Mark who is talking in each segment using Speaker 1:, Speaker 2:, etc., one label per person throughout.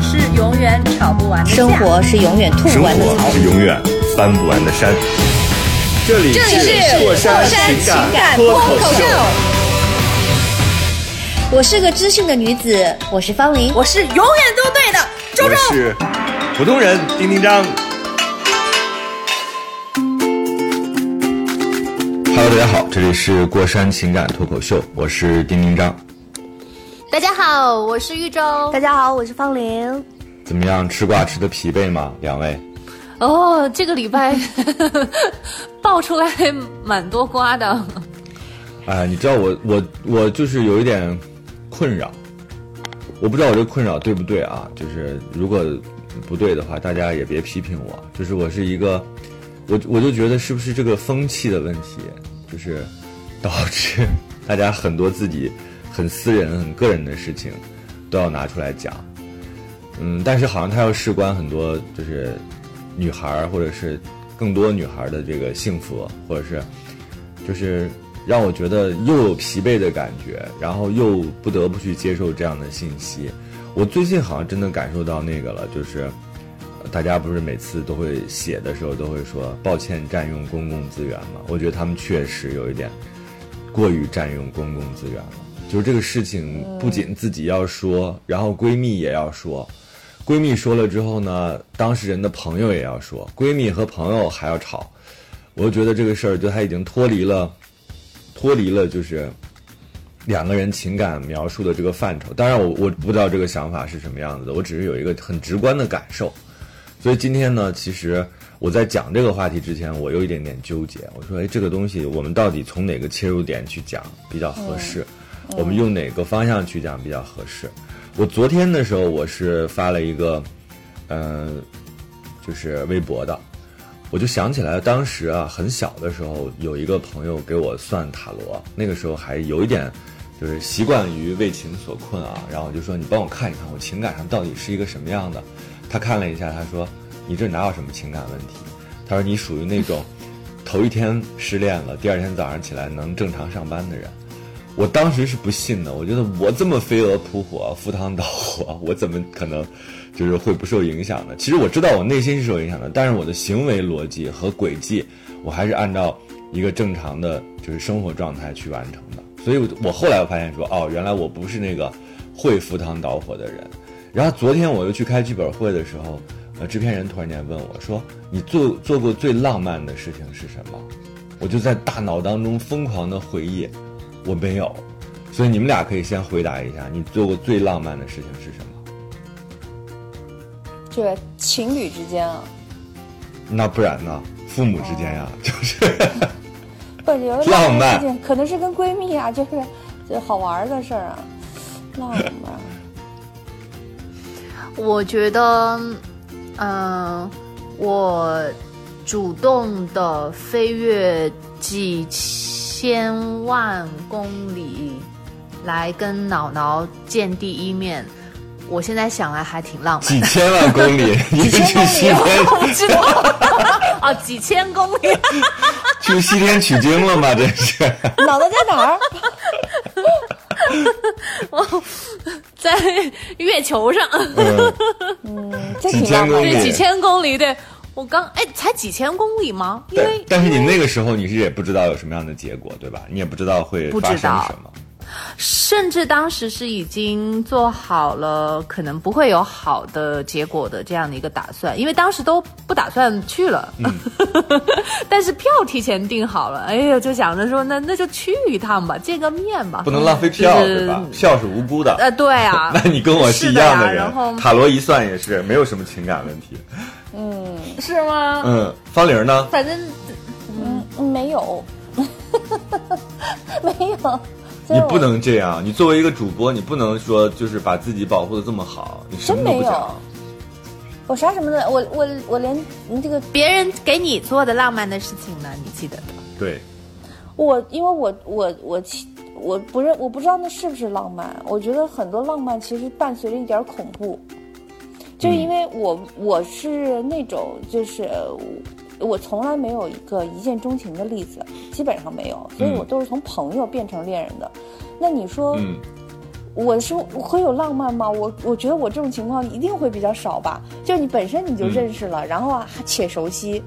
Speaker 1: 是永远吵不完的架
Speaker 2: 生活是永远吐
Speaker 3: 生
Speaker 2: 不完的槽。
Speaker 3: 是永远翻不完的山。这里
Speaker 1: 是
Speaker 3: 过山
Speaker 1: 情
Speaker 3: 感
Speaker 1: 感
Speaker 3: 脱
Speaker 1: 脱口秀，
Speaker 2: 我是个知性的女子，我是方玲。
Speaker 1: 我是永远都对的周
Speaker 3: 我
Speaker 1: 周。
Speaker 3: 是普通人丁丁张。Hello，大家好，这里是过山情感脱口秀，我是丁丁张。
Speaker 1: 大家好，我是玉州。
Speaker 2: 大家好，我是方琳。
Speaker 3: 怎么样，吃瓜吃的疲惫吗？两位？
Speaker 4: 哦，这个礼拜 爆出来蛮多瓜的。
Speaker 3: 哎，你知道我我我就是有一点困扰，我不知道我这困扰对不对啊？就是如果不对的话，大家也别批评我。就是我是一个，我我就觉得是不是这个风气的问题，就是导致大家很多自己很私人、很个人的事情都要拿出来讲。嗯，但是好像他要事关很多，就是女孩儿或者是更多女孩儿的这个幸福，或者是就是让我觉得又有疲惫的感觉，然后又不得不去接受这样的信息。我最近好像真的感受到那个了，就是呃大家不是每次都会写的时候都会说抱歉占用公共资源嘛？我觉得他们确实有一点过于占用公共资源了。就是这个事情不仅自己要说，然后闺蜜也要说。闺蜜说了之后呢，当事人的朋友也要说，闺蜜和朋友还要吵，我就觉得这个事儿就他已经脱离了，脱离了就是两个人情感描述的这个范畴。当然我，我不知道这个想法是什么样子的，我只是有一个很直观的感受。所以今天呢，其实我在讲这个话题之前，我有一点点纠结。我说，哎，这个东西我们到底从哪个切入点去讲比较合适？我们用哪个方向去讲比较合适？我昨天的时候，我是发了一个，嗯、就是微博的，我就想起来，当时啊，很小的时候，有一个朋友给我算塔罗，那个时候还有一点，就是习惯于为情所困啊。然后我就说，你帮我看一看，我情感上到底是一个什么样的？他看了一下，他说，你这哪有什么情感问题？他说你属于那种头一天失恋了，第二天早上起来能正常上班的人。我当时是不信的，我觉得我这么飞蛾扑火、赴汤蹈火，我怎么可能就是会不受影响呢？其实我知道我内心是受影响的，但是我的行为逻辑和轨迹，我还是按照一个正常的就是生活状态去完成的。所以我，我后来我发现说，哦，原来我不是那个会赴汤蹈火的人。然后昨天我又去开剧本会的时候，呃，制片人突然间问我说：“你做做过最浪漫的事情是什么？”我就在大脑当中疯狂的回忆，我没有，所以你们俩可以先回答一下，你做过最浪漫的事情是什么？
Speaker 5: 这个情侣之间啊，
Speaker 3: 那不然呢？父母之间呀、就是
Speaker 5: 不有的
Speaker 3: 浪漫
Speaker 5: 事情可能是跟闺蜜啊，就是就好玩的事儿啊，浪漫。
Speaker 4: 我觉得，嗯、我主动的飞跃几千万公里来跟姥姥见第一面，我现在想来还挺浪漫。
Speaker 3: 几千万公里，你是去西天
Speaker 4: 我知道，哦，几千公里。
Speaker 3: 去西天取经了吗？这是
Speaker 5: 姥姥在哪儿？
Speaker 4: 在月球上，
Speaker 3: 嗯，
Speaker 5: 这
Speaker 3: 几
Speaker 5: 挺浪漫的。
Speaker 3: 千公里
Speaker 4: 对，几千公里，对我刚哎，才几千公里吗？因为，
Speaker 3: 但是你那个时候你是也不知道有什么样的结果，对吧？你也不知道会发生什么。
Speaker 4: 甚至当时是已经做好了可能不会有好的结果的这样的一个打算，因为当时都不打算去了，
Speaker 3: 嗯
Speaker 4: 但是票提前订好了，哎呀，就想着说那那就去一趟吧，见个面吧，
Speaker 3: 不能浪费票，
Speaker 4: 就是
Speaker 3: 对吧？票是无辜的。
Speaker 4: 呃，对啊，
Speaker 3: 那你跟我是一样人，
Speaker 4: 的呀然后
Speaker 3: 塔罗一算也是没有什么情感问题。
Speaker 4: 是吗？
Speaker 3: 嗯，方玲呢？
Speaker 4: 反正
Speaker 5: 嗯，没有，没有。
Speaker 3: 你不能这样，你作为一个主播，你不能说就是把自己保护的这么好，你什么都不
Speaker 5: 真没有
Speaker 3: 讲。
Speaker 5: 我啥什么的，我我我连这个
Speaker 4: 别人给你做的浪漫的事情呢，你记得的？
Speaker 3: 对，
Speaker 5: 我因为我我我其我不认我不知道那是不是浪漫，我觉得很多浪漫其实伴随着一点恐怖，就是因为我我是那种就是我从来没有一个一见钟情的例子，基本上没有，所以我都是从朋友变成恋人的。那你说
Speaker 3: 嗯，
Speaker 5: 我是会有浪漫吗？我我觉得我这种情况一定会比较少吧。就是你本身你就认识了，然后啊且熟悉，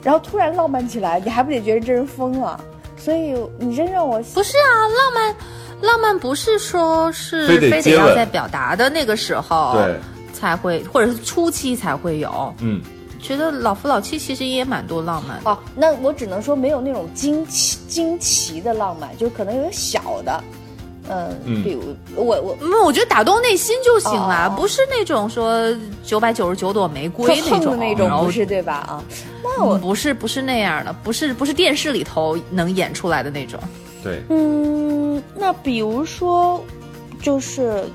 Speaker 5: 然后突然浪漫起来，你还不得觉得这人疯了？所以你真让我
Speaker 4: 不是啊，浪漫，浪漫不是说是
Speaker 3: 非得
Speaker 4: 非得要在表达的那个时候
Speaker 3: 对，
Speaker 4: 才会，或者是初期才会有。
Speaker 3: 嗯，
Speaker 4: 觉得老夫老妻其实也蛮多浪漫的。
Speaker 5: 哦，那我只能说没有那种惊奇惊奇的浪漫，就可能有点小的，嗯，
Speaker 3: 嗯
Speaker 5: 比如我我
Speaker 4: 嗯，我觉得打动内心就行了，
Speaker 5: 哦
Speaker 4: 不是那种说九百九十九朵玫瑰
Speaker 5: 说横的
Speaker 4: 种
Speaker 5: 那种
Speaker 4: 然后
Speaker 5: 不是对吧？啊，那
Speaker 4: 嗯
Speaker 5: 我
Speaker 4: 不是不是那样的，不是不是电视里头能演出来的那种。
Speaker 3: 对，
Speaker 5: 嗯，那比如说，就是嗯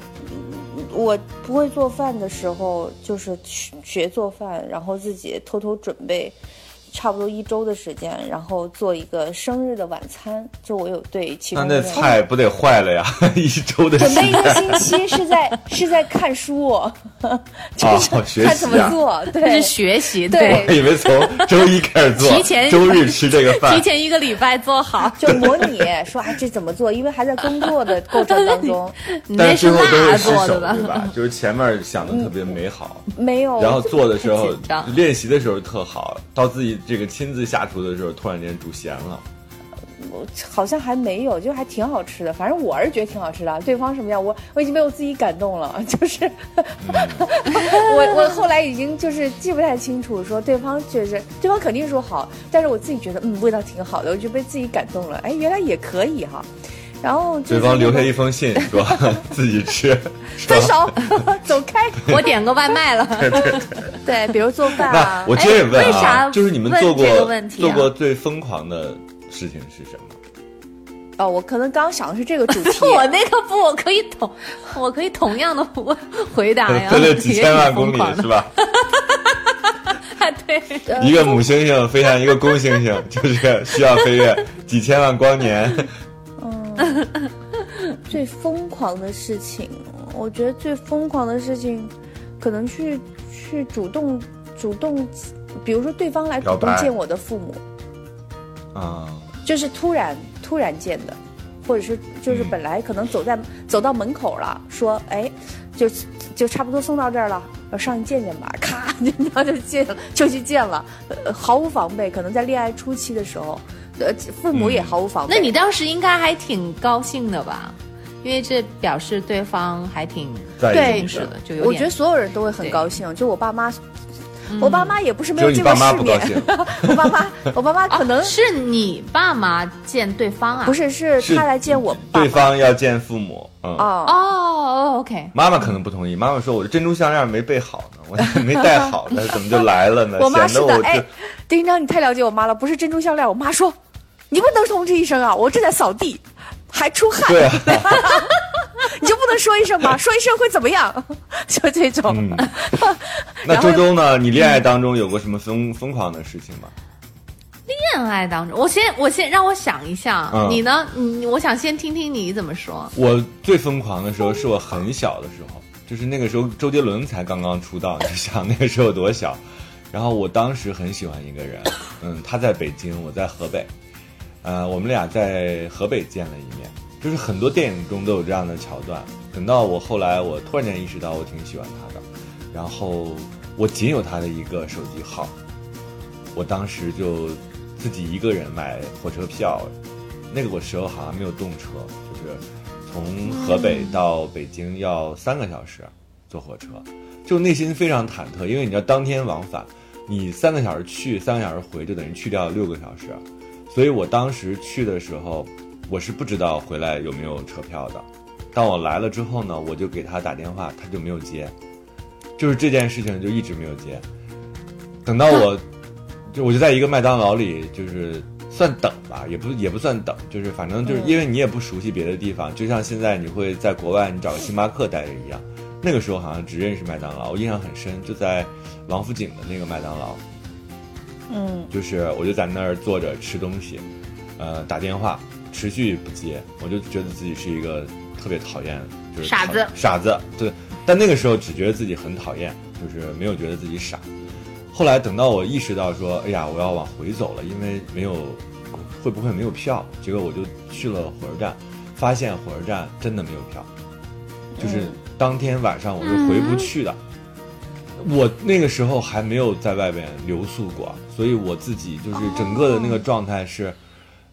Speaker 5: 我不会做饭的时候，就是学学做饭，然后自己偷偷准备。差不多一周的时间，然后做一个生日的晚餐。就我有对其
Speaker 3: 那那菜不得坏了呀？一周的时
Speaker 5: 准备一个星期是在 是在看书，就是
Speaker 3: 哦学
Speaker 5: 看怎么
Speaker 3: 习啊
Speaker 5: 做，
Speaker 4: 这
Speaker 5: 对
Speaker 4: 是学习，
Speaker 5: 对
Speaker 3: 我以为从周一开始做，
Speaker 4: 提前
Speaker 3: 周日吃这个饭
Speaker 4: 提。前一个礼拜做好。
Speaker 5: 就模拟说啊这怎么做，因为还在工作的过程当中，
Speaker 4: 你那是
Speaker 3: 但是最后都
Speaker 4: 辣
Speaker 3: 是失手，
Speaker 4: 做的吧？
Speaker 3: 对吧？就是前面想的特别美好，
Speaker 5: 没有，
Speaker 3: 然后做的时候练习的时候特好，到自己这个亲自下厨的时候，突然间煮咸了。
Speaker 5: 我好像还没有，就还挺好吃的。反正我是觉得挺好吃的，对方什么样，我我已经被我自己感动了。就是 我我后来已经就是记不太清楚，说对方确实对方肯定说好，但是我自己觉得嗯味道挺好的，我就被自己感动了。哎，原来也可以哈。然后就是
Speaker 3: 对方留下一封信 说自己吃，
Speaker 5: 分手，走开。
Speaker 4: 我点个外卖了。
Speaker 5: 对，比如做饭
Speaker 3: 我接着问啊，
Speaker 4: 哎为啥
Speaker 3: 就是你们做过、
Speaker 4: 这个问题啊
Speaker 3: 做过最疯狂的事情是什么？
Speaker 5: 哦，我可能刚想的是这个主题。
Speaker 4: 我那个不，我可以同，我可以同样的回回答呀。
Speaker 3: 飞了几千万公里是吧？
Speaker 4: 对，
Speaker 3: 一个母猩猩飞向一个公猩猩，就是需要飞跃几千万光年。
Speaker 5: 最疯狂的事情，我觉得最疯狂的事情，可能去去主动主动，比如说对方来主动见我的父母，
Speaker 3: 啊，
Speaker 5: 就是突然突然见的，或者是就是
Speaker 3: 嗯
Speaker 5: 本来可能走在、走到门口了，说哎，就就差不多送到这儿了，我上去见见吧，咔，然后就见了，就去见了，呃，毫无防备，可能在恋爱初期的时候，呃，父母也
Speaker 3: 嗯
Speaker 5: 毫无防备。
Speaker 4: 那你当时应该还挺高兴的吧？因为这表示对方还挺
Speaker 3: 在
Speaker 4: 重视的，就有。
Speaker 5: 我觉得所有人都会很高兴，就我爸妈，我爸妈也不是没有见过世面
Speaker 3: 妈不高兴，
Speaker 5: 我爸妈，我爸妈可能、
Speaker 4: 哦是你爸妈见对方啊？
Speaker 5: 不是，是
Speaker 3: 是
Speaker 5: 他来见我爸妈
Speaker 3: 对方要见父母，嗯。
Speaker 5: 哦
Speaker 4: 哦哦，OK，
Speaker 3: 妈妈可能不同意，妈妈说我的珍珠项链没备好呢，我还没戴好呢，怎么就来了呢？
Speaker 5: 我妈是的哎
Speaker 3: 丁，
Speaker 5: 丁章，你太了解我妈了，不是珍珠项链，我妈说，你不能通知一声啊，我正在扫地，还出汗，
Speaker 3: 对啊，
Speaker 5: 你就不能说一声吗？说一声会怎么样？就这种，
Speaker 3: 嗯那周周呢？你恋爱当中有过什么疯疯狂的事情吗？
Speaker 4: 恋爱当中，我先我先让我想一下，
Speaker 3: 嗯
Speaker 4: 你呢？你我想先听听你怎么说。
Speaker 3: 我最疯狂的时候是我很小的时候，就是那个时候周杰伦才刚刚出道，你想那个时候有多小。然后我当时很喜欢一个人，嗯，他在北京，我在河北，呃，我们俩在河北见了一面，就是很多电影中都有这样的桥段。等到我后来，我突然间意识到我挺喜欢他的，然后我仅有他的一个手机号，我当时就自己一个人买火车票，那个我时候好像没有动车，就是从河北到北京要三个小时坐火车，就内心非常忐忑，因为你知道当天往返，你三个小时去，三个小时回，就等于去掉六个小时，所以我当时去的时候，我是不知道回来有没有车票的。当我来了之后呢，我就给他打电话，他就没有接，就是这件事情就一直没有接。等到我，就我就在一个麦当劳里，就是算等吧，也不也不算等，就是反正就是因为你也不熟悉别的地方，就像现在你会在国外你找个星巴克待着一样，那个时候好像只认识麦当劳，我印象很深，就在王府井的那个麦当劳，
Speaker 5: 嗯，
Speaker 3: 就是我就在那儿坐着吃东西，呃，打电话持续不接，我就觉得自己是一个特别讨厌，就是
Speaker 4: 傻子
Speaker 3: 傻子，对。但那个时候只觉得自己很讨厌，就是没有觉得自己傻。后来等到我意识到说，哎呀，我要往回走了，因为没有会不会没有票？结果我就去了火车站，发现火车站真的没有票，就是当天晚上我是回不去的。我那个时候还没有在外边留宿过，所以我自己就是整个的那个状态是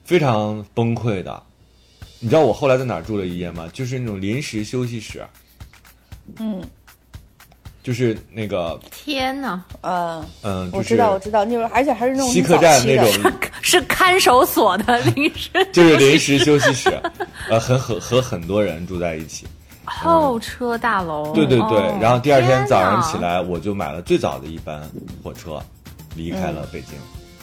Speaker 3: 非常崩溃的。你知道我后来在哪儿住了一夜吗？就是那种临时休息室，
Speaker 5: 嗯
Speaker 3: 就是那个
Speaker 4: 天哪，
Speaker 5: 嗯，
Speaker 3: 嗯，
Speaker 5: 我
Speaker 3: 就是
Speaker 5: 知道我知道，那种而且还是那种
Speaker 3: 西客站那种，
Speaker 4: 是看守所的临时
Speaker 3: 就是临时休息室，呃，很和和很多人住在一起。
Speaker 4: 候车大楼。
Speaker 3: 对对对，
Speaker 4: 哦
Speaker 3: 然后第二天早上起来，我就买了最早的一班火车，离开了北京。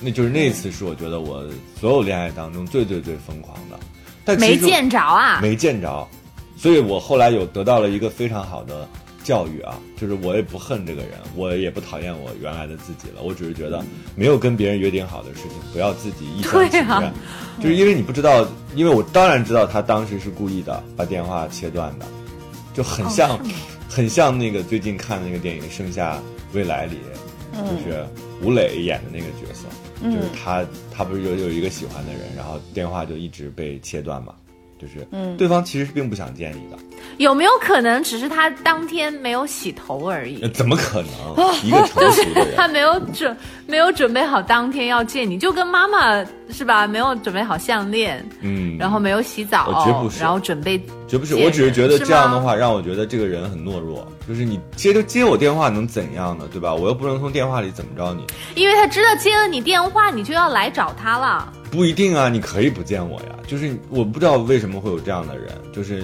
Speaker 3: 那就是那一次是我觉得我所有恋爱当中最最最疯狂的，但
Speaker 4: 没见着啊，
Speaker 3: 没见着，所以我后来有得到了一个非常好的教育啊，就是我也不恨这个人，我也不讨厌我原来的自己了，我只是觉得没有跟别人约定好的事情，不要自己一厢情
Speaker 4: 对啊，
Speaker 3: 就是因为你不知道，因为我当然知道他当时是故意的，把电话切断的，就很像，很像那个最近看的那个电影《盛夏未来》里，就是吴磊演的那个角色，就是他他不是有有一个喜欢的人，然后电话就一直被切断嘛。就是嗯，对方其实并不想见你的，
Speaker 4: 有没有可能只是他当天没有洗头而已？
Speaker 3: 怎么可能？一个成熟的人，
Speaker 4: 他没有准没有准备好当天要见你，就跟妈妈是吧？没有准备好项链，
Speaker 3: 嗯，
Speaker 4: 然后没有洗澡
Speaker 3: 我绝不，是
Speaker 4: 然后准备
Speaker 3: 绝不是，我只是觉得这样的话让我觉得这个人很懦弱。就是你接着接我电话能怎样呢？对吧？我又不能从电话里怎么着你，
Speaker 4: 因为他知道接了你电话，你就要来找他了。
Speaker 3: 不一定啊，你可以不见我呀。就是我不知道为什么会有这样的人，就是，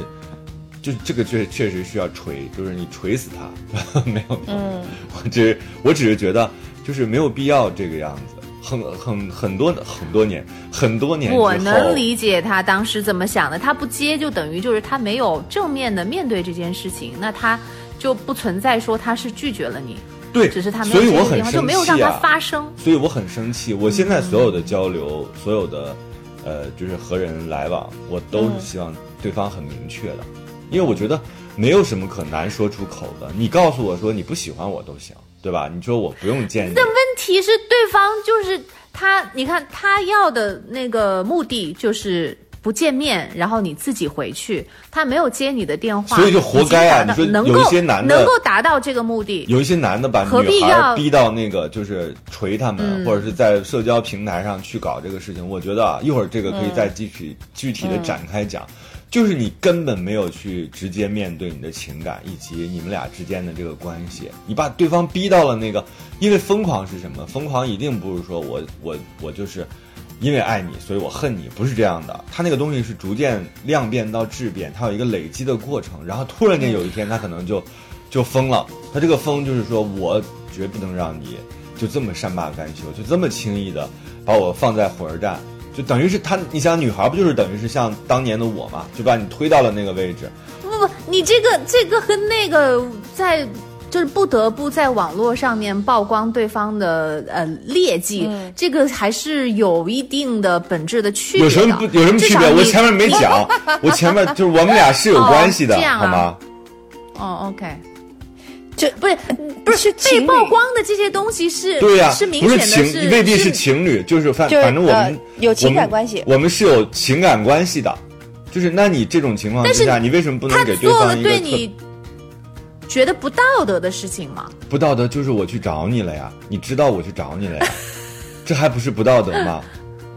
Speaker 3: 就这个确确实需要锤，就是你锤死他，没有，嗯，我只我只是觉得就是没有必要这个样子。很很很多很多年很多年，
Speaker 4: 我能理解他当时怎么想的，他不接就等于就是他没有正面的面对这件事情，那他就不存在说他是拒绝了你，
Speaker 3: 对，
Speaker 4: 只是他没
Speaker 3: 所以我很生气啊，
Speaker 4: 就没有让他发生。
Speaker 3: 所以我很生气。我现在所有的交流，所有的呃，就是和人来往，我都是希望对方很明确的，因为我觉得没有什么可难说出口的。你告诉我说你不喜欢我都行，对吧？你说我不用见你，
Speaker 4: 但问题是，对方就是他，你看他要的那个目的就是不见面，然后你自己回去，他没有接你的电话，
Speaker 3: 所以就活该啊你说有一些男的
Speaker 4: 能够达到这个目的，
Speaker 3: 有一些男的把女孩
Speaker 4: 要
Speaker 3: 逼到那个就是锤他们，
Speaker 4: 嗯
Speaker 3: 或者是在社交平台上去搞这个事情。我觉得啊，一会儿这个可以再
Speaker 4: 嗯
Speaker 3: 具体、具体的展开讲。就是你根本没有去直接面对你的情感以及你们俩之间的这个关系，你把对方逼到了那个，因为疯狂是什么？疯狂一定不是说我我我就是因为爱你，所以我恨你，不是这样的。他那个东西是逐渐量变到质变，它有一个累积的过程，然后突然间有一天他可能就就疯了。他这个疯就是说我绝不能让你就这么善罢甘休，就这么轻易的把我放在火车站。就等于是他，你想女孩不就是等于是像当年的我嘛，就把你推到了那个位置。
Speaker 4: 不不，你这个这个和那个在。就是不得不在网络上面曝光对方的呃劣迹，
Speaker 3: 嗯
Speaker 4: 这个还是有一定的本质的区别的。
Speaker 3: 有什么不有什么区别？我前面没讲，我前面就是我们俩是有关系的，
Speaker 4: 哦这样啊
Speaker 3: 好吗？
Speaker 4: 哦，OK，
Speaker 5: 这
Speaker 4: 不是不是被曝光的这些东西是
Speaker 3: 对呀、
Speaker 4: 是明
Speaker 3: 不
Speaker 4: 显的
Speaker 3: 是情，未必是情侣，就是反
Speaker 5: 就是
Speaker 3: 反正我们、
Speaker 5: 呃有情感关系
Speaker 3: 我们是有情感关系的。就是那你这种情况之下，你为什么不能给对方一个
Speaker 4: 你觉得不道德的事情吗？
Speaker 3: 不道德？就是我去找你了呀，你知道我去找你了呀，这还不是不道德吗？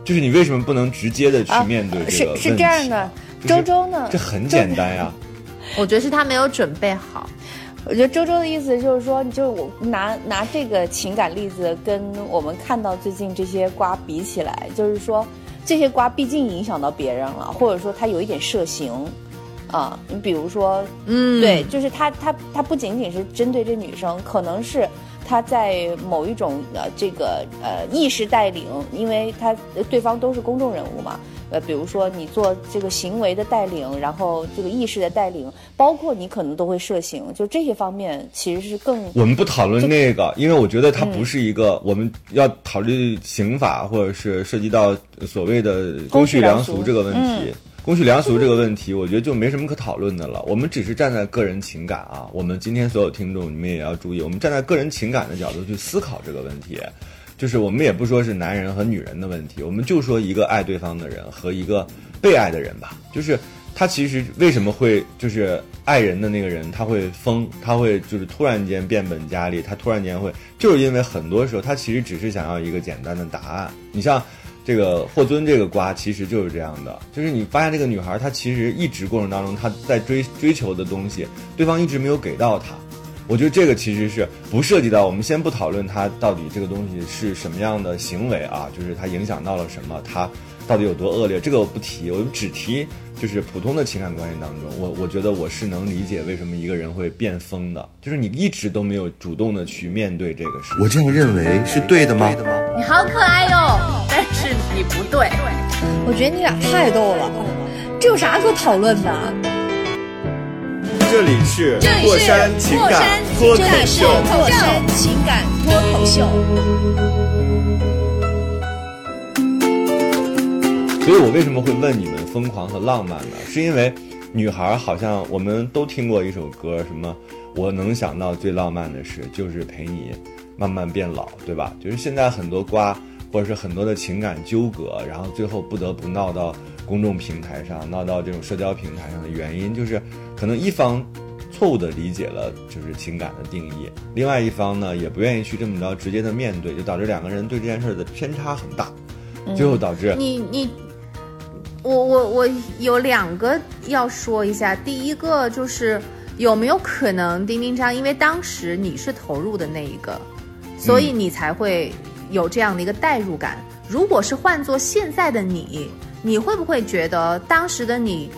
Speaker 3: 就是你为什么不能直接的去
Speaker 5: 啊
Speaker 3: 面对这
Speaker 5: 是
Speaker 3: 个问题？
Speaker 5: 是这样的，周周呢
Speaker 3: 这很简单呀。
Speaker 4: 我觉得是他没有准备好。
Speaker 5: 我觉得周周的意思就是说，就是我拿拿这个情感例子跟我们看到最近这些瓜比起来，就是说这些瓜毕竟影响到别人了，或者说他有一点涉刑啊。你比如说，
Speaker 4: 嗯，
Speaker 5: 对，就是他他他不仅仅是针对这女生，可能是他他在某一种呃这个呃意识带领，因为他呃对方都是公众人物嘛。呃，比如说你做这个行为的带领，然后这个意识的带领，包括你可能都会涉刑，就这些方面其实是更
Speaker 3: 我们不讨论那个，因为我觉得它不是一个我们要考虑刑法或者是涉及到所谓的公序良俗这个问题。公序良俗这个问题，我觉得就没什么可讨论的了。我们只是站在个人情感啊，我们今天所有听众，你们也要注意，我们站在个人情感的角度去思考这个问题。就是我们也不说是男人和女人的问题，我们就说一个爱对方的人和一个被爱的人吧。就是他其实为什么会就是爱人的那个人他会疯，他会就是突然间变本加厉，他突然间会就是因为很多时候他其实只是想要一个简单的答案。你像这个霍尊这个瓜其实就是这样的，就是你发现这个女孩她其实一直过程当中她在追追求的东西，对方一直没有给到她。我觉得这个其实是不涉及到，我们先不讨论她到底这个东西是什么样的行为啊，就是他影响到了什么，他到底有多恶劣，这个我不提，我们只提就是普通的情感关系当中，我我觉得我是能理解为什么一个人会变疯的，就是你一直都没有主动的去面对这个事。
Speaker 6: 我这样认为是对的吗？
Speaker 1: 你好可爱哟，但是你不对。
Speaker 2: 我觉得你俩太逗了，这有啥可讨论的？
Speaker 3: 这里是
Speaker 1: 过山情感
Speaker 3: 脱口
Speaker 2: 秀，过山情感脱口秀。
Speaker 3: 所以我为什么会问你们疯狂和浪漫呢？是因为女孩好像我们都听过一首歌，什么我能想到最浪漫的事就是陪你慢慢变老，对吧？就是现在很多瓜或者是很多的情感纠葛，然后最后不得不闹到。公众平台上闹到这种社交平台上的原因，就是可能一方错误的理解了就是情感的定义，另外一方呢也不愿意去这么着直接的面对，就导致两个人对这件事的偏差很大，最后导致
Speaker 4: 你你我我我有两个要说一下，第一个就是有没有可能丁丁章，因为当时你是投入的那一个，所以你才会有这样的一个代入感。如果是换做现在的你。你会不会觉得当时的你，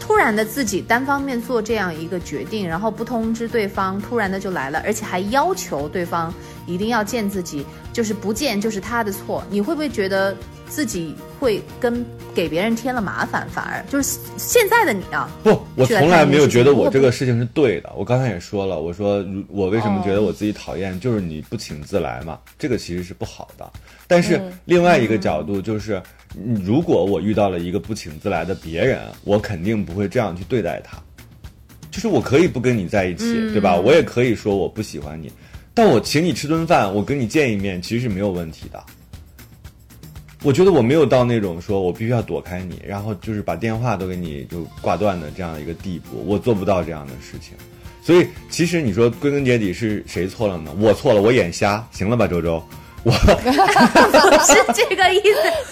Speaker 4: 突然的自己单方面做这样一个决定，然后不通知对方，突然的就来了，而且还要求对方一定要见自己，就是不见就是他的错？你会不会觉得自己会跟给别人添了麻烦？反而就是现在的你啊？
Speaker 3: 不，我从来没有觉得我这个事情是对的。我刚才也说了，我说我为什么觉得我自己讨厌，就是你不请自来嘛，这个其实是不好的。但是另外一个角度就是。如果我遇到了一个不请自来的别人，我肯定不会这样去对待他。就是我可以不跟你在一起，对吧？我也可以说我不喜欢你，但我请你吃顿饭，我跟你见一面，其实是没有问题的。我觉得我没有到那种说我必须要躲开你，然后就是把电话都给你就挂断的这样一个地步，我做不到这样的事情。所以其实你说归根结底是谁错了呢？我错了，我眼瞎，行了吧，周周。我
Speaker 4: 不是这个意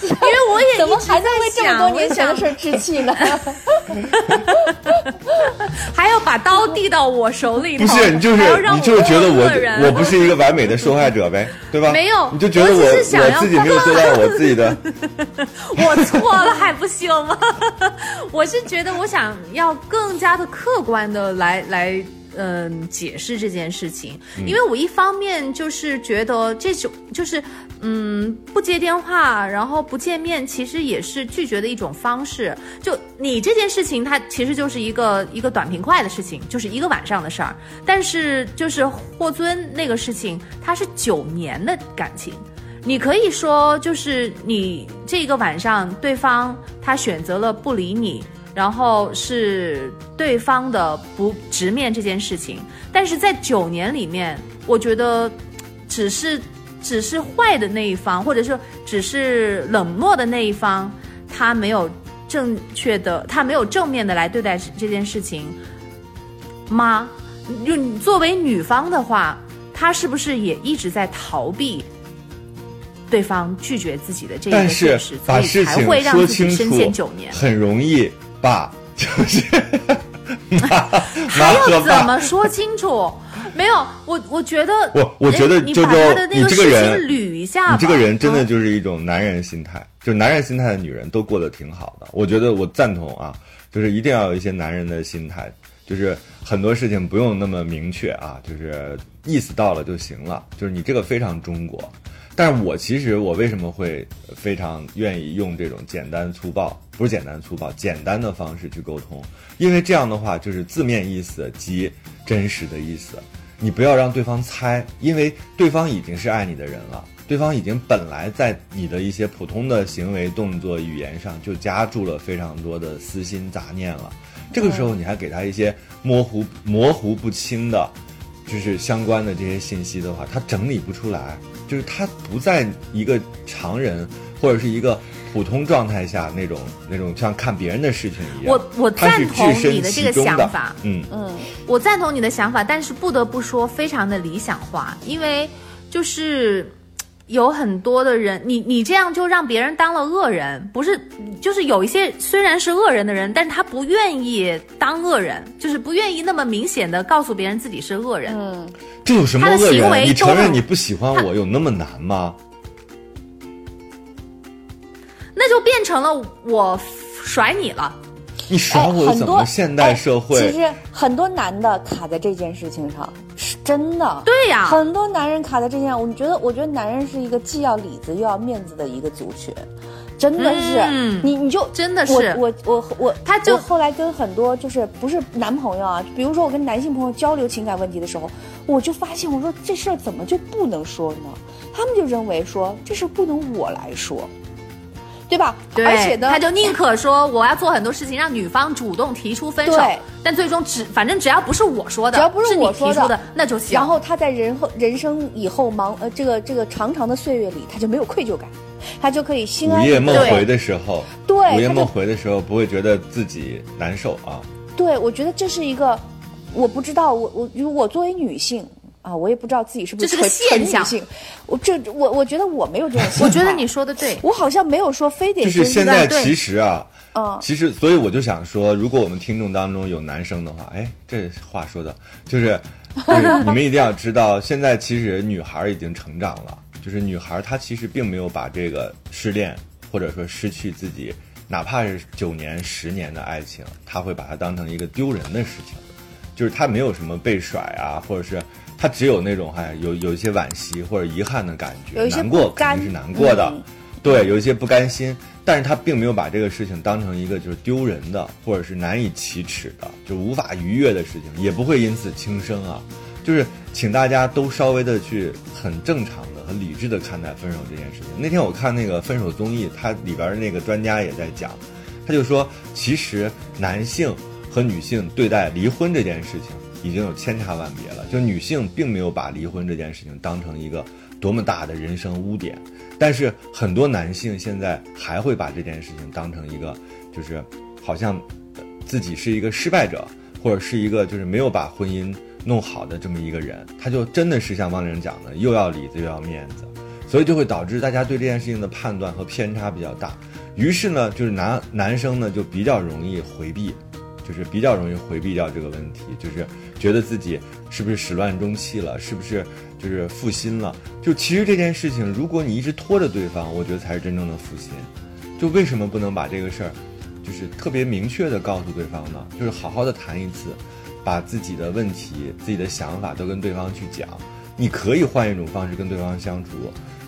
Speaker 4: 思，因为我也
Speaker 5: 一直还在为这么多年前的事置气呢？
Speaker 4: 还要把刀递到我手里，
Speaker 3: 不是你就是你就是觉得我我不是一个完美的受害者呗，对吧？
Speaker 4: 没有，
Speaker 3: 你就觉得我我自己没有做到我自己的，
Speaker 4: 我错了还不行吗？我是觉得我想要更加的客观的来来。嗯，解释这件事情，因为我一方面就是觉得这种就是，嗯，不接电话，然后不见面，其实也是拒绝的一种方式。就你这件事情，它其实就是一个一个短平快的事情，就是一个晚上的事儿。但是就是霍尊那个事情，它是九年的感情，你可以说就是你这个晚上，对方他选择了不理你。然后是对方的不直面这件事情，但是在九年里面，我觉得，只是只是坏的那一方，或者说只是冷漠的那一方，他没有正确的，他没有正面的来对待这件事情吗？就作为女方的话，她是不是也一直在逃避对方拒绝自己的这个
Speaker 3: 事实，所以才
Speaker 4: 会让自己深陷九年？
Speaker 3: 很容易。爸就是
Speaker 4: 还要怎么说清楚？没有，我我觉得，
Speaker 3: 我我觉得周周，你这个人
Speaker 4: 捋一下，
Speaker 3: 你这个人真的就是一种男人心态，就男人心态的女人都过得挺好的。我觉得我赞同啊，就是一定要有一些男人的心态，就是很多事情不用那么明确啊，就是意思到了就行了。就是你这个非常中国，但我其实我为什么会非常愿意用这种简单粗暴，不是简单粗暴，简单的方式去沟通，因为这样的话就是字面意思及真实的意思，你不要让对方猜，因为对方已经是爱你的人了。对方已经本来在你的一些普通的行为、动作、语言上就加注了非常多的私心杂念了。这个时候你还给他一些模糊、模糊不清的，就是相关的这些信息的话，他整理不出来，就是他不在一个常人或者是一个普通状态下那种那种像看别人的事情一样。
Speaker 4: 我我赞同你的这个想法，
Speaker 3: 嗯嗯，
Speaker 4: 我赞同你的想法，但是不得不说非常的理想化，因为就是有很多的人，你你这样就让别人当了恶人，不是？就是有一些虽然是恶人的人，但是他不愿意当恶人，就是不愿意那么明显的告诉别人自己是恶人。
Speaker 5: 嗯，
Speaker 3: 这有什么恶
Speaker 4: 他的行为
Speaker 3: 人？你承认你不喜欢我有那么难吗？
Speaker 4: 那就变成了我甩你了。
Speaker 3: 你耍
Speaker 5: 哎，
Speaker 3: 我
Speaker 5: 很多
Speaker 3: 怎么现代社
Speaker 5: 哎
Speaker 3: 会？
Speaker 5: 其实很多男的卡在这件事情上，是真的。
Speaker 4: 对呀、
Speaker 5: 很多男人卡在这件上，我觉得，我觉得男人是一个既要里子又要面子的一个族群，真的是。
Speaker 4: 嗯
Speaker 5: 你你就
Speaker 4: 真的是
Speaker 5: 我我我我，
Speaker 4: 他就
Speaker 5: 我后来跟很多就是不是男朋友啊，比如说我跟男性朋友交流情感问题的时候，我就发现我说这事儿怎么就不能说呢？他们就认为说这事不能我来说，对吧？
Speaker 4: 对，
Speaker 5: 而且呢，
Speaker 4: 他就宁可说我要做很多事情让女方主动提出分手
Speaker 5: 对，
Speaker 4: 但最终只反正只要不是我说的，
Speaker 5: 只要不是
Speaker 4: 你
Speaker 5: 我说的
Speaker 4: 提出的，那就行。
Speaker 5: 然后他在人后人生以后忙呃这个这个长长的岁月里，他就没有愧疚感，他就可以心安
Speaker 3: 午夜。梦回的时候，
Speaker 5: 对
Speaker 3: 午夜梦回的时候不会觉得自己难受啊。
Speaker 5: 对，我觉得这是一个，我不知道我我如果作为女性啊，我也不知道自己是不是
Speaker 4: 这是个现象
Speaker 5: 女性，我这我我觉得我没有这种想法。
Speaker 4: 我觉得你说的对，
Speaker 5: 我好像没有说非得
Speaker 3: 就是现在其实啊，
Speaker 5: 嗯
Speaker 3: 其实所以我就想说，如果我们听众当中有男生的话，哎，这话说的，就是就是 你们一定要知道，现在其实女孩已经成长了，就是女孩她其实并没有把这个失恋或者说失去自己，哪怕是九年、十年的爱情，她会把它当成一个丢人的事情。就是她没有什么被甩啊，或者是他只有那种哎有有一些惋惜或者遗憾的感觉，
Speaker 5: 有一些
Speaker 3: 难过肯定是难过的，
Speaker 5: 嗯
Speaker 3: 对，有一些不甘心，但是他并没有把这个事情当成一个就是丢人的或者是难以启齿的，就无法逾越的事情，也不会因此轻生啊。就是请大家都稍微的去很正常的、很理智的看待分手这件事情。那天我看那个分手综艺，它里边的那个专家也在讲，他就说，其实男性和女性对待离婚这件事情已经有千差万别了。就女性并没有把离婚这件事情当成一个多么大的人生污点，但是很多男性现在还会把这件事情当成一个，就是好像自己是一个失败者，或者是一个就是没有把婚姻弄好的这么一个人，他就真的是像汪玲讲的，又要里子又要面子，所以就会导致大家对这件事情的判断和偏差比较大。于是呢，就是男男生呢就比较容易回避，就是比较容易回避掉这个问题，就是觉得自己是不是始乱终弃了，是不是就是负心了？就其实这件事情，如果你一直拖着对方，我觉得才是真正的负心。就为什么不能把这个事儿，就是特别明确的告诉对方呢？就是好好的谈一次，把自己的问题、自己的想法都跟对方去讲。你可以换一种方式跟对方相处，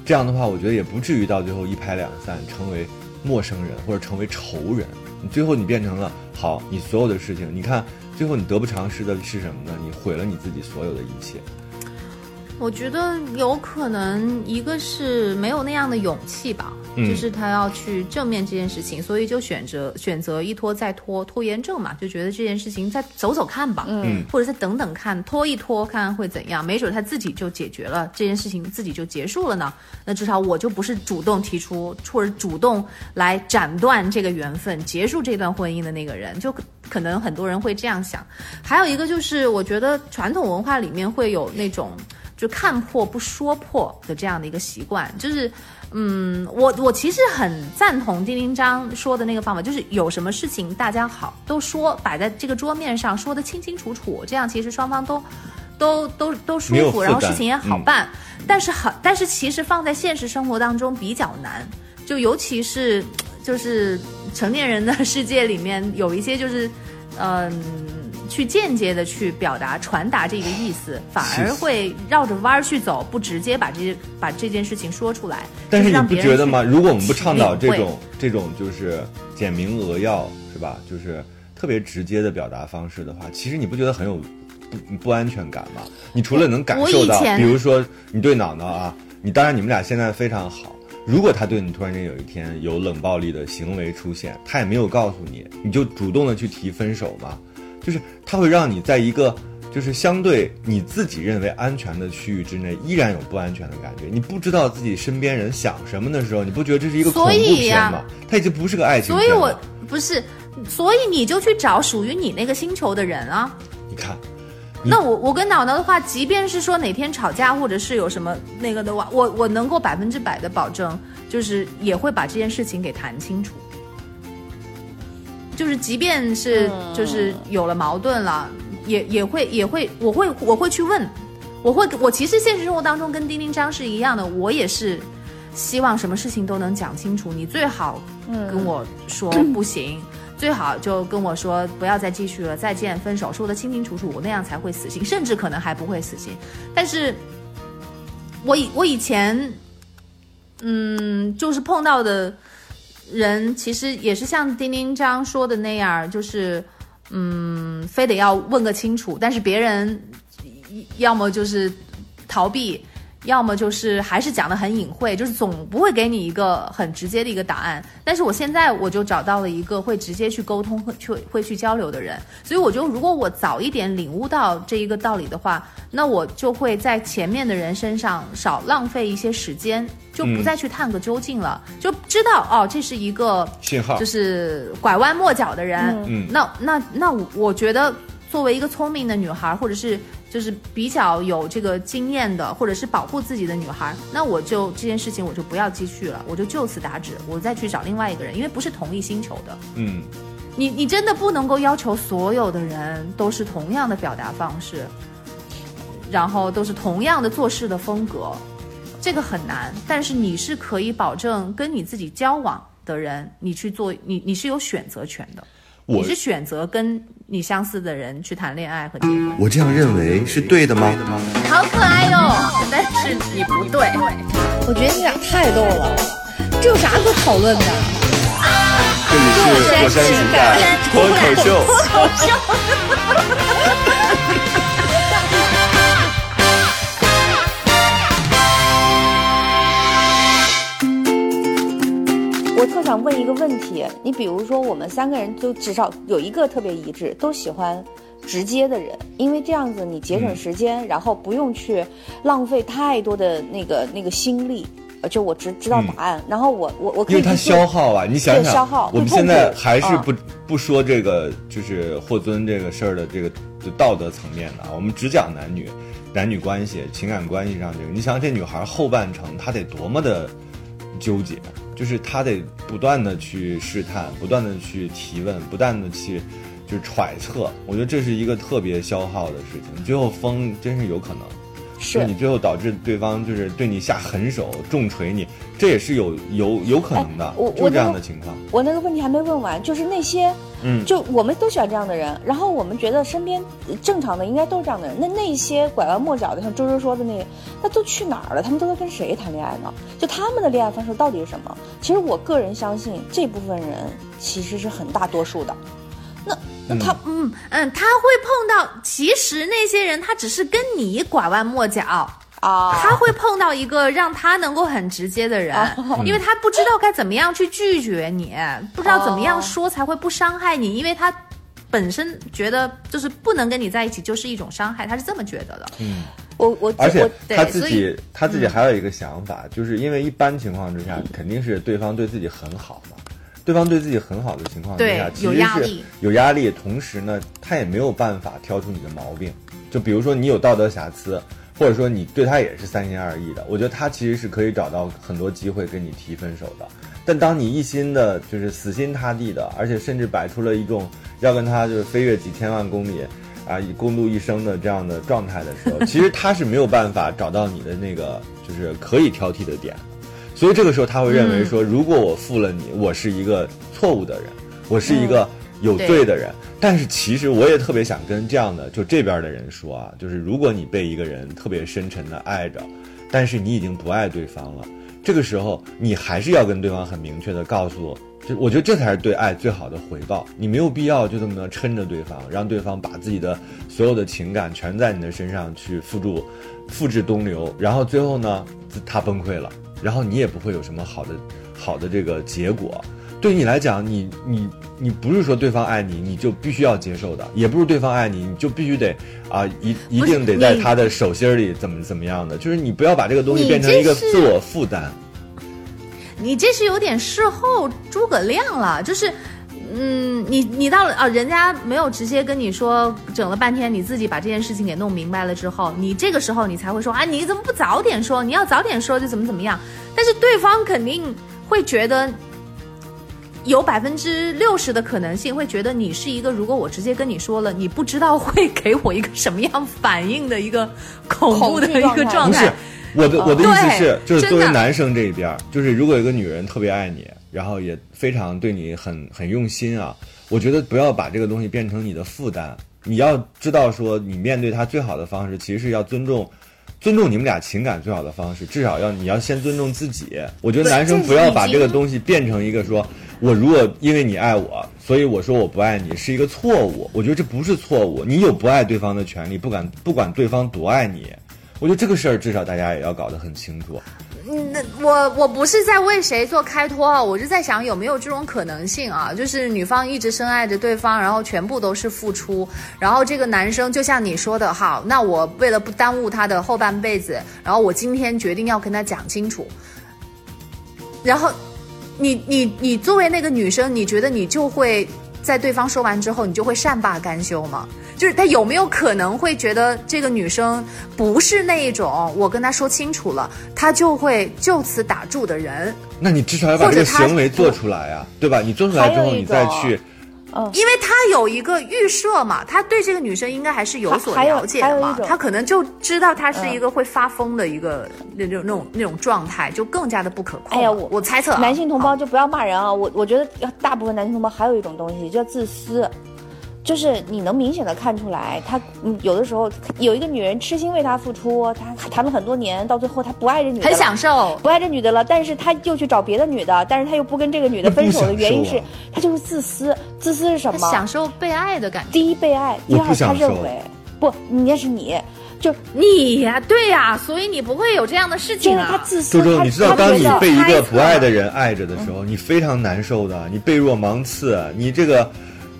Speaker 3: 这样的话，我觉得也不至于到最后一拍两散，成为陌生人或者成为仇人。你最后你变成了好，你所有的事情，你看最后你得不偿失的是什么呢？你毁了你自己所有的一切。
Speaker 4: 我觉得有可能一个是没有那样的勇气吧，就是他要去正面这件事情，所以就选择选择一拖再拖，拖延症嘛，就觉得这件事情再走走看吧，
Speaker 3: 嗯
Speaker 4: 或者再等等看，拖一拖看看会怎样，没准他自己就解决了这件事情，自己就结束了呢。那至少我就不是主动提出或者主动来斩断这个缘分、结束这段婚姻的那个人，就可可能很多人会这样想。还有一个就是，我觉得传统文化里面会有那种。就看破不说破的这样的一个习惯，就是，嗯，我我其实很赞同丁丁章说的那个方法，就是有什么事情大家好都说，摆在这个桌面上说的清清楚楚，这样其实双方都都都都舒服，然后事情也好
Speaker 3: 嗯
Speaker 4: 办。但是很，但是其实放在现实生活当中比较难，就尤其是就是成年人的世界里面有一些就是，嗯、去间接的去表达、传达这个意思，反而会绕着弯儿去走，不直接把这把这件事情说出来。
Speaker 3: 但是你不觉得吗？如果我们不倡导这种这种就是简明扼要，是吧？就是特别直接的表达方式的话，其实你不觉得很有不不安全感吗？你除了能感受到，比如说你对脑脑啊，你当然你们俩现在非常好。如果他对你突然间有一天有冷暴力的行为出现，他也没有告诉你，你就主动的去提分手吗？就是它会让你在一个就是相对你自己认为安全的区域之内，依然有不安全的感觉。你不知道自己身边人想什么的时候，你不觉得这是一个恐怖片
Speaker 4: 呀
Speaker 3: 吗？它已经不是个爱情
Speaker 4: 所以我。不是，所以你就去找属于你那个星球的人啊。
Speaker 3: 你看，
Speaker 4: 那我我跟脑脑的话，即便是说哪天吵架，或者是有什么那个的话，我我能够百分之百的保证，就是也会把这件事情给谈清楚。就是即便是就是有了矛盾了，也也会也会我会我会去问，我会我其实现实生活当中跟丁丁张是一样的，我也是希望什么事情都能讲清楚，你最好跟我说 不行。最好就跟我说不要再继续了，再见，分手，说的清清楚楚，我那样才会死心，甚至可能还不会死心。但是，我以我以前，嗯，就是碰到的人，其实也是像丁丁张说的那样，就是嗯，非得要问个清楚，但是别人要么就是逃避。要么就是还是讲的很隐晦，就是总不会给你一个很直接的一个答案。但是我现在我就找到了一个会直接去沟通、会去会去交流的人，所以我就如果我早一点领悟到这一个道理的话，那我就会在前面的人身上少浪费一些时间，就不再去探个究竟了，就知道哦，这是一个
Speaker 3: 信号
Speaker 4: 就是拐弯抹角的人。
Speaker 3: 嗯
Speaker 4: 那那那我我觉得作为一个聪明的女孩，或者是就是比较有这个经验的，或者是保护自己的女孩，那我就这件事情我就不要继续了，我就就此打止，我再去找另外一个人，因为不是同一星球的。
Speaker 3: 嗯，
Speaker 4: 你你真的不能够要求所有的人都是同样的表达方式，然后都是同样的做事的风格，这个很难。但是你是可以保证跟你自己交往的人，你去做，你你是有选择权的，你是选择跟你相似的人去谈恋爱和结婚。
Speaker 6: 我这样认为是对的吗？
Speaker 4: 好可爱哟、但是你不对。
Speaker 2: 我觉得你俩太逗了，这有啥可讨论的？
Speaker 3: 这里是火山情感脱口秀。
Speaker 5: 我特想问一个问题，你比如说我们三个人就至少有一个特别一致，都喜欢直接的人，因为这样子你节省时间，然后不用去浪费太多的那个那个心力。呃就我知知道答案，然后我我我可
Speaker 3: 因为它消耗啊，你想想，
Speaker 5: 消耗
Speaker 3: 我们现在还是
Speaker 5: 嗯
Speaker 3: 不、不说这个就是霍尊这个事儿的这个就道德层面的啊，我们只讲男女男女关系、情感关系上这个。你想想这女孩后半程她得多么的纠结，就是他得不断的去试探，不断的去提问，不断的去就是揣测。我觉得这是一个特别消耗的事情，最后疯真是有可能。就是你最后导致对方就是对你下狠手重锤你，这也是有有有可能的，
Speaker 5: 哎我
Speaker 3: 就是这样的情况。
Speaker 5: 我那个问题还没问完，就是那些，
Speaker 3: 嗯
Speaker 5: 就我们都喜欢这样的人，然后我们觉得身边呃正常的应该都是这样的人，那那些拐弯抹角的，像周周说的那个，那都去哪儿了？他们都在跟谁谈恋爱呢？就他们的恋爱方式到底是什么？其实我个人相信，这部分人其实是很大多数的。那那他、
Speaker 4: 嗯嗯，他会碰到，其实那些人他只是跟你拐弯抹角。
Speaker 5: 啊，
Speaker 4: 他会碰到一个让他能够很直接的人，因为他不知道该怎么样去拒绝你，不知道怎么样说才会不伤害你，因为他本身觉得就是不能跟你在一起就是一种伤害，他是这么觉得的。
Speaker 5: 嗯我我
Speaker 3: 而且他自己他自己还有一个想法，就是因为一般情况之下，肯定是对方对自己很好嘛。对方对自己很好的情况之下，其实是
Speaker 4: 压力
Speaker 3: 有压力，同时呢，他也没有办法挑出你的毛病。就比如说你有道德瑕疵，或者说你对他也是三心二意的，我觉得他其实是可以找到很多机会跟你提分手的。但当你一心的就是死心塌地的，而且甚至摆出了一种要跟他就是飞越几千万公里啊，以共度一生的这样的状态的时候，其实他是没有办法找到你的那个就是可以挑剔的点。所以这个时候他会认为说，如果我负了你，我是一个错误的人，我是一个有罪的人。但是其实我也特别想跟这样的就这边的人说啊，就是如果你被一个人特别深沉的爱着，但是你已经不爱对方了，这个时候你还是要跟对方很明确的告诉。就我觉得这才是对爱最好的回报。你没有必要就这么的撑着对方，让对方把自己的所有的情感全在你的身上去付诸、付之东流，然后最后呢，他崩溃了，然后你也不会有什么好的、好的这个结果。对于你来讲，你你你不是说对方爱你，你就必须要接受的；也不是对方爱你，你就必须得啊一一定得在他的手心里怎么怎么样的。就是你不要把这个东西变成一个自我负担。
Speaker 4: 你这是有点事后诸葛亮了，就是，嗯，你你到了啊，人家没有直接跟你说，整了半天，你自己把这件事情给弄明白了之后，你这个时候你才会说啊，你怎么不早点说？你要早点说就怎么怎么样？但是对方肯定会觉得，有百分之六十的可能性会觉得你是一个，如果我直接跟你说了，你不知道会给我一个什么样反应的一个恐怖的一个状态。
Speaker 3: 我的我的意思是，就是作为男生这一边，就是如果有一个女人特别爱你，然后也非常对你很很用心啊，我觉得不要把这个东西变成你的负担。你要知道说，你面对他最好的方式，其实是要尊重。尊重你们俩情感最好的方式，至少要你要先尊重自己。我觉得男生不要把这个东西变成一个说，我如果因为你爱我，所以我说我不爱你，是一个错误。我觉得这不是错误，你有不爱对方的权利，不管不管对方多爱你。我觉得这个事儿至少大家也要搞得很清楚。
Speaker 4: 嗯，那我我不是在为谁做开脱啊，我是在想有没有这种可能性啊？就是女方一直深爱着对方，然后全部都是付出，然后这个男生就像你说的，好，那我为了不耽误他的后半辈子，然后我今天决定要跟他讲清楚，然后你你你作为那个女生，你觉得你就会在对方说完之后，你就会善罢甘休吗？就是他有没有可能会觉得这个女生不是那一种我跟他说清楚了，他就会就此打住的人？
Speaker 3: 那你至少要把这个行为做出来啊、对吧？你做出来之后，你再
Speaker 5: 种
Speaker 3: 去。
Speaker 4: 因为他有一个预设嘛，他对这个女生应该还是有所了解的嘛他可能就知道她是一个会发疯的一个那种那种那种状态，就更加的不可控。
Speaker 5: 哎呀我
Speaker 4: 我猜测啊
Speaker 5: 男性同胞就不要骂人啊！我我觉得大部分男性同胞还有一种东西叫自私，就是你能明显的看出来，他嗯有的时候有一个女人痴心为他付出，他谈了很多年，到最后他不爱这女的了，
Speaker 4: 很享受。
Speaker 5: 不爱这女的了，但是他又去找别的女的，但是他又不跟这个女的分手的原因是他就是自私，自私是什么？
Speaker 4: 享受被爱的感觉。
Speaker 5: 第一被爱，第二他认为不，你那是你，就
Speaker 4: 你呀、对呀、所以你不会有这样的事情
Speaker 5: 就是他
Speaker 4: 啊。
Speaker 5: 自私。
Speaker 3: 周周，
Speaker 5: 他
Speaker 3: 你知道，当你被一个不爱的人爱着的时候，你非常难受的，你背若芒刺，你这个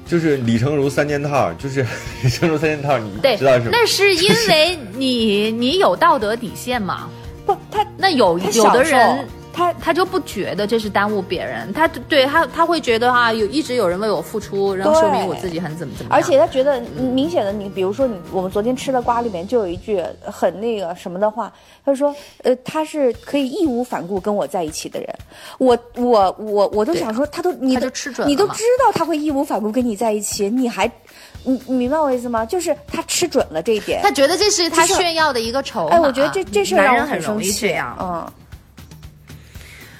Speaker 3: 就是李成儒三件套，就是 李成儒三件套，你
Speaker 4: 对
Speaker 3: 知道是吗？
Speaker 4: 那是因为你你有道德底线吗？
Speaker 5: 不他
Speaker 4: 那有有的人
Speaker 5: 他
Speaker 4: 他就不觉得这是耽误别人，他对他他会觉得啊，有一直有人为我付出，然后说明我自己很怎么怎么样。
Speaker 5: 而且他觉得嗯明显的，你比如说你我们昨天吃的瓜里面就有一句很那个什么的话，他说呃他是可以义无反顾跟我在一起的人，我我我我都想说他都你都
Speaker 4: 吃准了
Speaker 5: 你都知道他会义无反顾跟你在一起，你还你你明白我意思吗？就是他吃准了这一点。
Speaker 4: 他觉得这是他炫耀的一个筹码。
Speaker 5: 哎，我觉得这这事儿让我
Speaker 4: 男人很容易
Speaker 5: 生气。
Speaker 4: 这样。
Speaker 5: 嗯，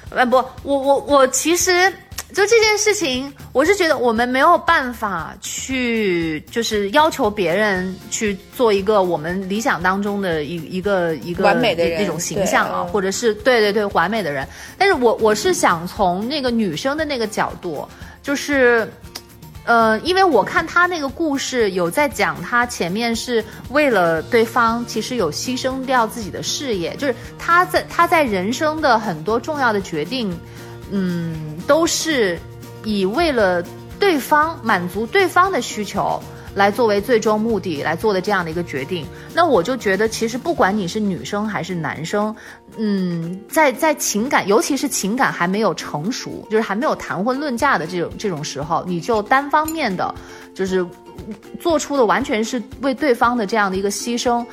Speaker 4: 呃，不，我我我其实就这件事情，我是觉得我们没有办法去，就是要求别人去做一个我们理想当中的一一个一个
Speaker 5: 完美的人
Speaker 4: 那种形象啊，或者是对对对完美的人。但是我我是想从那个女生的那个角度，就是。呃，因为我看他那个故事有在讲，他前面是为了对方，其实有牺牲掉自己的事业，就是他在他在人生的很多重要的决定，嗯，都是以为了对方满足对方的需求来作为最终目的来做的这样的一个决定。那我就觉得，其实不管你是女生还是男生，嗯，在在情感，尤其是情感还没有成熟，就是还没有谈婚论嫁的这种这种时候，你就单方面的，就是做出的完全是为对方的这样的一个牺牲。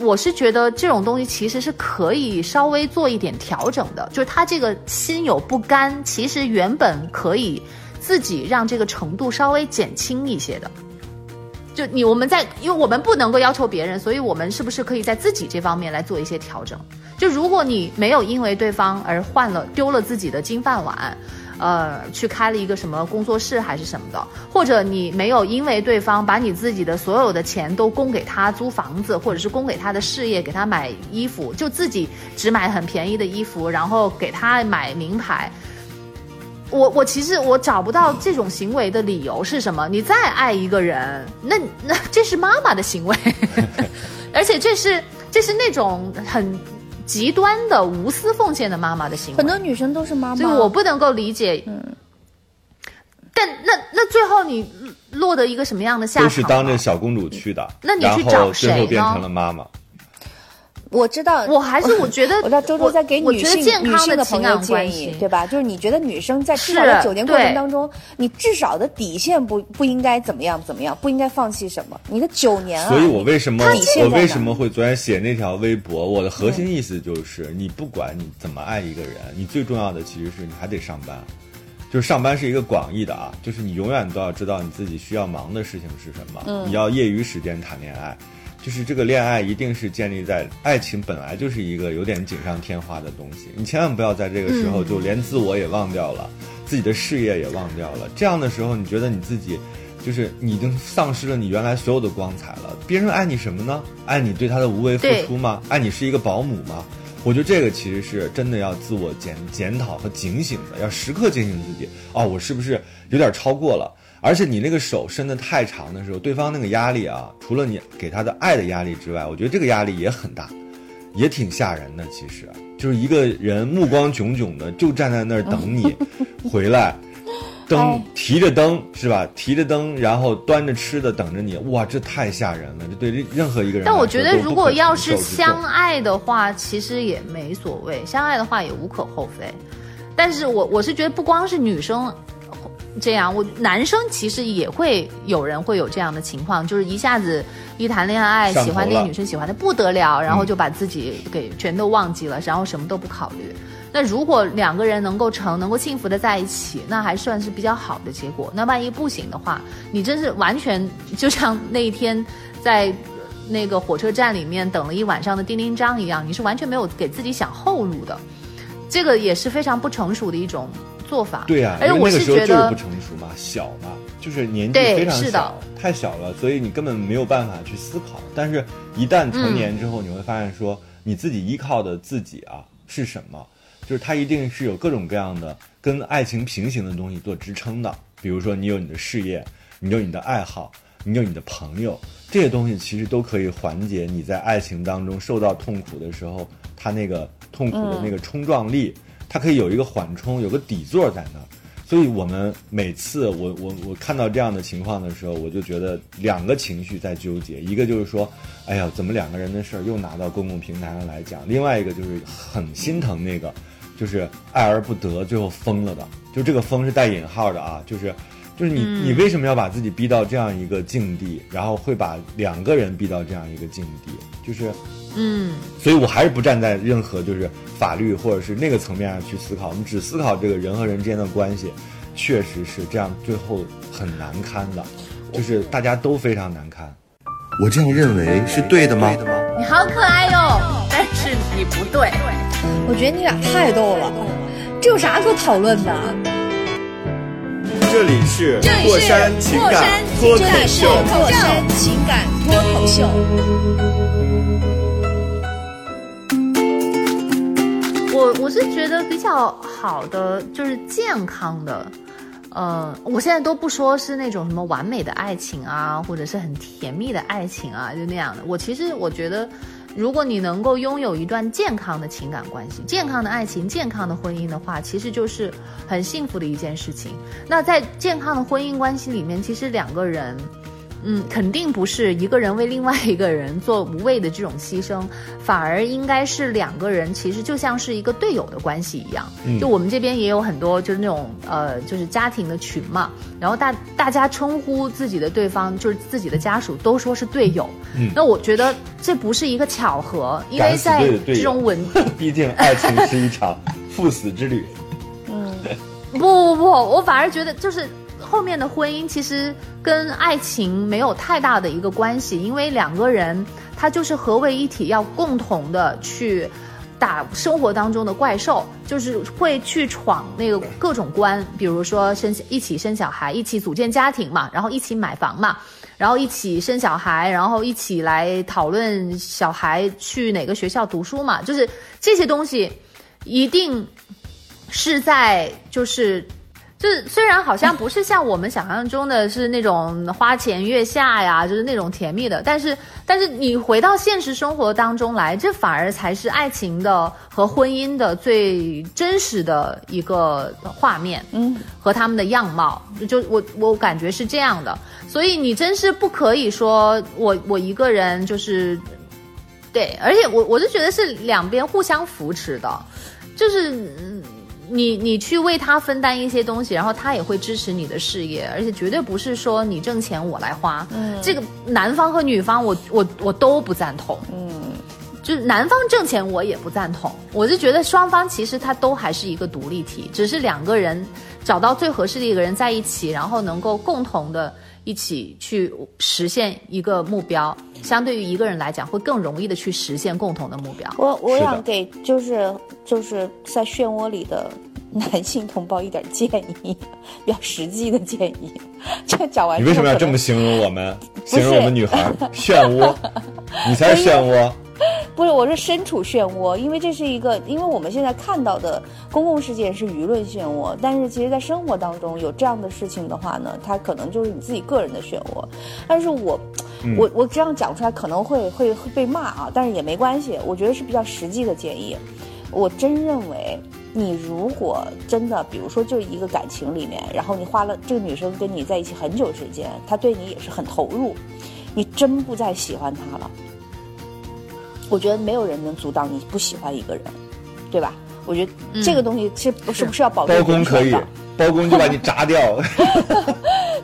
Speaker 4: 我是觉得这种东西其实是可以稍微做一点调整的，就是他这个心有不甘，其实原本可以自己让这个程度稍微减轻一些的。就你我们在，因为我们不能够要求别人，所以我们是不是可以在自己这方面来做一些调整？就如果你没有因为对方而换了丢了自己的金饭碗，呃去开了一个什么工作室还是什么的，或者你没有因为对方把你自己的所有的钱都供给他租房子，或者是供给他的事业，给他买衣服，就自己只买很便宜的衣服，然后给他买名牌。我我其实我找不到这种行为的理由是什么？你再爱一个人，那那这是妈妈的行为，而且这是这是那种很极端的无私奉献的妈妈的行为。
Speaker 5: 很多女生都是妈妈，
Speaker 4: 所以我不能够理解。嗯，但那那最后你落得一个什么样的下场？
Speaker 3: 都是当着小公主去的，
Speaker 4: 那你去找谁
Speaker 3: 最后变
Speaker 4: 呢
Speaker 3: 成了妈妈。
Speaker 5: 我知道，
Speaker 4: 我还是 我觉得
Speaker 5: 我知道周周在给女性女
Speaker 4: 健康的
Speaker 5: 性的朋友
Speaker 4: 情感
Speaker 5: 建议，，对吧？就是你觉得女生在至少
Speaker 4: 是
Speaker 5: 在九年过程当中，你至少的底线不不应该怎么样怎么样，不应该放弃什么。你的九年啊，
Speaker 3: 所以我为什么我为什么会昨天写那条微博？我的核心意思就是，你不管你怎么爱一个人，你最重要的其实是你还得上班。就是上班是一个广义的啊，就是你永远都要知道你自己需要忙的事情是什么。你要业余时间谈恋爱，就是这个恋爱一定是建立在爱情本来就是一个有点锦上添花的东西，你千万不要在这个时候就连自我也忘掉了，自己的事业也忘掉了。这样的时候，你觉得你自己就是你已经丧失了你原来所有的光彩了。别人爱你什么呢？爱你对他的无为付出吗？爱你是一个保姆吗？我觉得这个其实是真的要自我检检讨和警醒的，要时刻警醒自己。哦，我是不是有点超过了？而且你那个手伸得太长的时候，对方那个压力啊，除了你给他的爱的压力之外，我觉得这个压力也很大，也挺吓人的。其实就是一个人目光炯炯的，就站在那儿等你 回来，灯提着灯是吧？提着灯，然后端着吃的等着你。哇，这太吓人了！这对任何一个人。
Speaker 4: 但我觉得，如果要是相爱的话，其实也没所谓，相爱的话也无可厚非。但是我我是觉得，不光是女生这样，我男生其实也会有人会有这样的情况，就是一下子一谈恋爱，喜欢那个女生喜欢的不得了，然后
Speaker 3: 嗯
Speaker 4: 就把自己给全都忘记了，然后什么都不考虑。那如果两个人能够成，能够幸福的在一起，那还算是比较好的结果。那万一不行的话，你真是完全就像那一天在那个火车站里面等了一晚上的叮叮张一样，你是完全没有给自己想后路的。这个也是非常不成熟的一种做法。
Speaker 3: 对呀、
Speaker 4: 而且我
Speaker 3: 因为那个时候
Speaker 4: 觉得
Speaker 3: 就是不成熟嘛，小嘛，就是年纪非常
Speaker 4: 是的
Speaker 3: 小，太小了，所以你根本没有办法去思考。但是，一旦成年之后，你会发现说，你自己依靠的自己啊是什么？就是它一定是有各种各样的跟爱情平行的东西做支撑的。比如说，你有你的事业，你有你的爱好，你有你的朋友，这些东西其实都可以缓解你在爱情当中受到痛苦的时候，它那个痛苦的那个冲撞力，它可以有一个缓冲，有个底座在那儿。所以我们每次我我我看到这样的情况的时候，我就觉得两个情绪在纠结，一个就是说，哎呀，怎么两个人的事儿又拿到公共平台上来讲；另外一个就是很心疼那个，就是爱而不得，最后疯了的。就这个疯是带引号的啊，就是就是你、你为什么要把自己逼到这样一个境地，然后会把两个人逼到这样一个境地，就是
Speaker 4: 嗯，
Speaker 3: 所以我还是不站在任何就是法律或者是那个层面上去思考，我们只思考这个人和人之间的关系，确实是这样，最后很难堪的，就是大家都非常难堪。
Speaker 6: 我这样认为是对的吗？
Speaker 1: 你好可爱哟，但是你不对。
Speaker 2: 我觉得你俩太逗了，这有啥可讨论的？
Speaker 6: 这里是
Speaker 1: 这里是
Speaker 6: 过山情感脱口
Speaker 2: 这里是
Speaker 6: 秀，
Speaker 2: 过山情感脱口秀。
Speaker 4: 我我是觉得比较好的，就是健康的。呃，我现在都不说是那种什么完美的爱情啊，或者是很甜蜜的爱情啊，就那样的。我其实我觉得，如果你能够拥有一段健康的情感关系、健康的爱情、健康的婚姻的话，其实就是很幸福的一件事情。那在健康的婚姻关系里面，其实两个人。嗯，肯定不是一个人为另外一个人做无谓的这种牺牲，反而应该是两个人其实就像是一个队友的关系一样。
Speaker 3: 嗯
Speaker 4: 就我们这边也有很多就是那种呃，就是家庭的群嘛，然后大大家称呼自己的对方就是自己的家属都说是队友。
Speaker 3: 嗯
Speaker 4: 那我觉得这不是一个巧合，因为在这种稳
Speaker 3: 毕竟爱情是一场 赴死之旅。
Speaker 4: 嗯不不不，我反而觉得就是后面的婚姻其实跟爱情没有太大的一个关系，因为两个人他就是合为一体，要共同的去。打生活当中的怪兽，就是会去闯那个各种关，比如说生一起生小孩，一起组建家庭嘛，然后一起买房嘛，然后一起生小孩，然后一起来讨论小孩去哪个学校读书嘛，就是这些东西一定是在就是。就是虽然好像不是像我们想象中的是那种花前月下呀，就是那种甜蜜的，但是但是你回到现实生活当中来，这反而才是爱情的和婚姻的最真实的一个画面，
Speaker 5: 嗯，
Speaker 4: 和他们的样貌，就我我感觉是这样的，所以你真是不可以说我我一个人就是，对，而且我我就觉得是两边互相扶持的，就是。嗯你你去为他分担一些东西，然后他也会支持你的事业，而且绝对不是说你挣钱我来花。嗯，这个男方和女方我我我都不赞同。嗯，就是男方挣钱我也不赞同。我就觉得双方其实他都还是一个独立体，只是两个人找到最合适的一个人在一起，然后能够共同的一起去实现一个目标，相对于一个人来讲会更容易的去实现共同的目标。
Speaker 5: 我我想给就是就是在漩涡里的 男性同胞一点建议，比较实际的建议。这讲完
Speaker 3: 你为什么要这么形容我们？形容我们女孩漩涡？你才是漩涡。
Speaker 5: 不是，我是身处漩涡，因为这是一个，因为我们现在看到的公共事件是舆论漩涡，但是其实，在生活当中有这样的事情的话呢，它可能就是你自己个人的漩涡。但是我，我我这样讲出来可能会会会被骂啊，但是也没关系，我觉得是比较实际的建议。我真认为，你如果真的，比如说就一个感情里面，然后你花了这个女生跟你在一起很久时间，她对你也是很投入，你真不再喜欢她了。我觉得没有人能阻挡你不喜欢一个人，对吧？我觉得这个东西是不是不是要保证
Speaker 3: 包公可以包公就把你炸掉。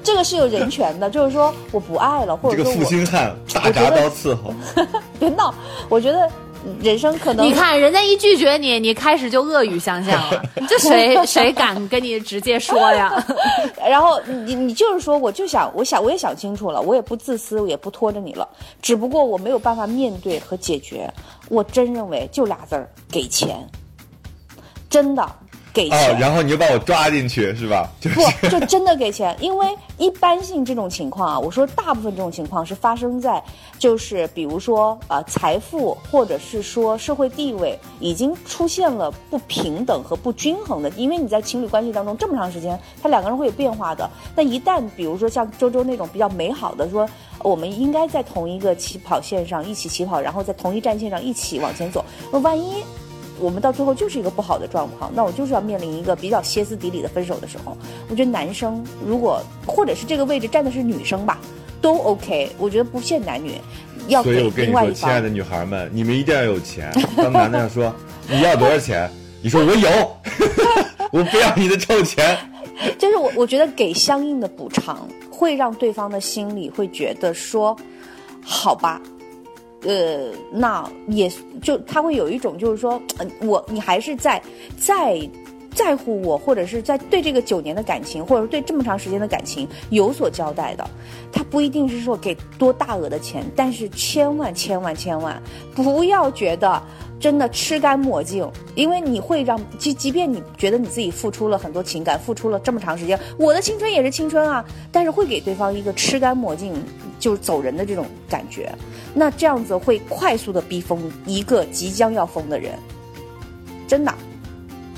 Speaker 5: 这个是有人权的，就是说我不爱了，或
Speaker 3: 这个
Speaker 5: 者说我
Speaker 3: 负心汉，大铡刀伺候。
Speaker 5: 别闹。我觉得人生可能
Speaker 4: 你看人家一拒绝你，你开始就恶语相向了，这谁谁敢跟你直接说呀？
Speaker 5: 然后你你就是说，我就想，我想我也想清楚了，我也不自私，我也不拖着你了，只不过我没有办法面对和解决。我真认为就俩字儿，给钱，真的给
Speaker 3: 哦
Speaker 5: 钱。，
Speaker 3: 然后你就把我抓进去是吧？就是
Speaker 5: 不，就真的给钱，因为一般性这种情况啊，我说大部分这种情况是发生在，就是比如说呃财富或者是说社会地位已经出现了不平等和不均衡的，因为你在情侣关系当中这么长时间，他两个人会有变化的。那一旦比如说像周周那种比较美好的说，我们应该在同一个起跑线上一起起跑，然后在同一战线上一起往前走，那万一。我们到最后就是一个不好的状况，那我就是要面临一个比较歇斯底里的分手的时候。我觉得男生如果或者是这个位置站的是女生吧，都 OK。我觉得不限男女，要给
Speaker 3: 所以我跟你说。亲爱的女孩们，你们一定要有钱。当男的要说你要多少钱，你说我有，我不要你的臭钱。
Speaker 5: 就是我我觉得给相应的补偿，会让对方的心里会觉得说，好吧。呃，那也就他会有一种就是说，我你还是在在在乎我，或者是在对这个九年的感情，或者说对这么长时间的感情有所交代的。他不一定是说给多大额的钱，但是千万千万千万不要觉得真的吃干抹净，因为你会让即即便你觉得你自己付出了很多情感，付出了这么长时间，我的青春也是青春啊，但是会给对方一个吃干抹净就走人的这种感觉，那这样子会快速的逼疯一个即将要疯的人，真的。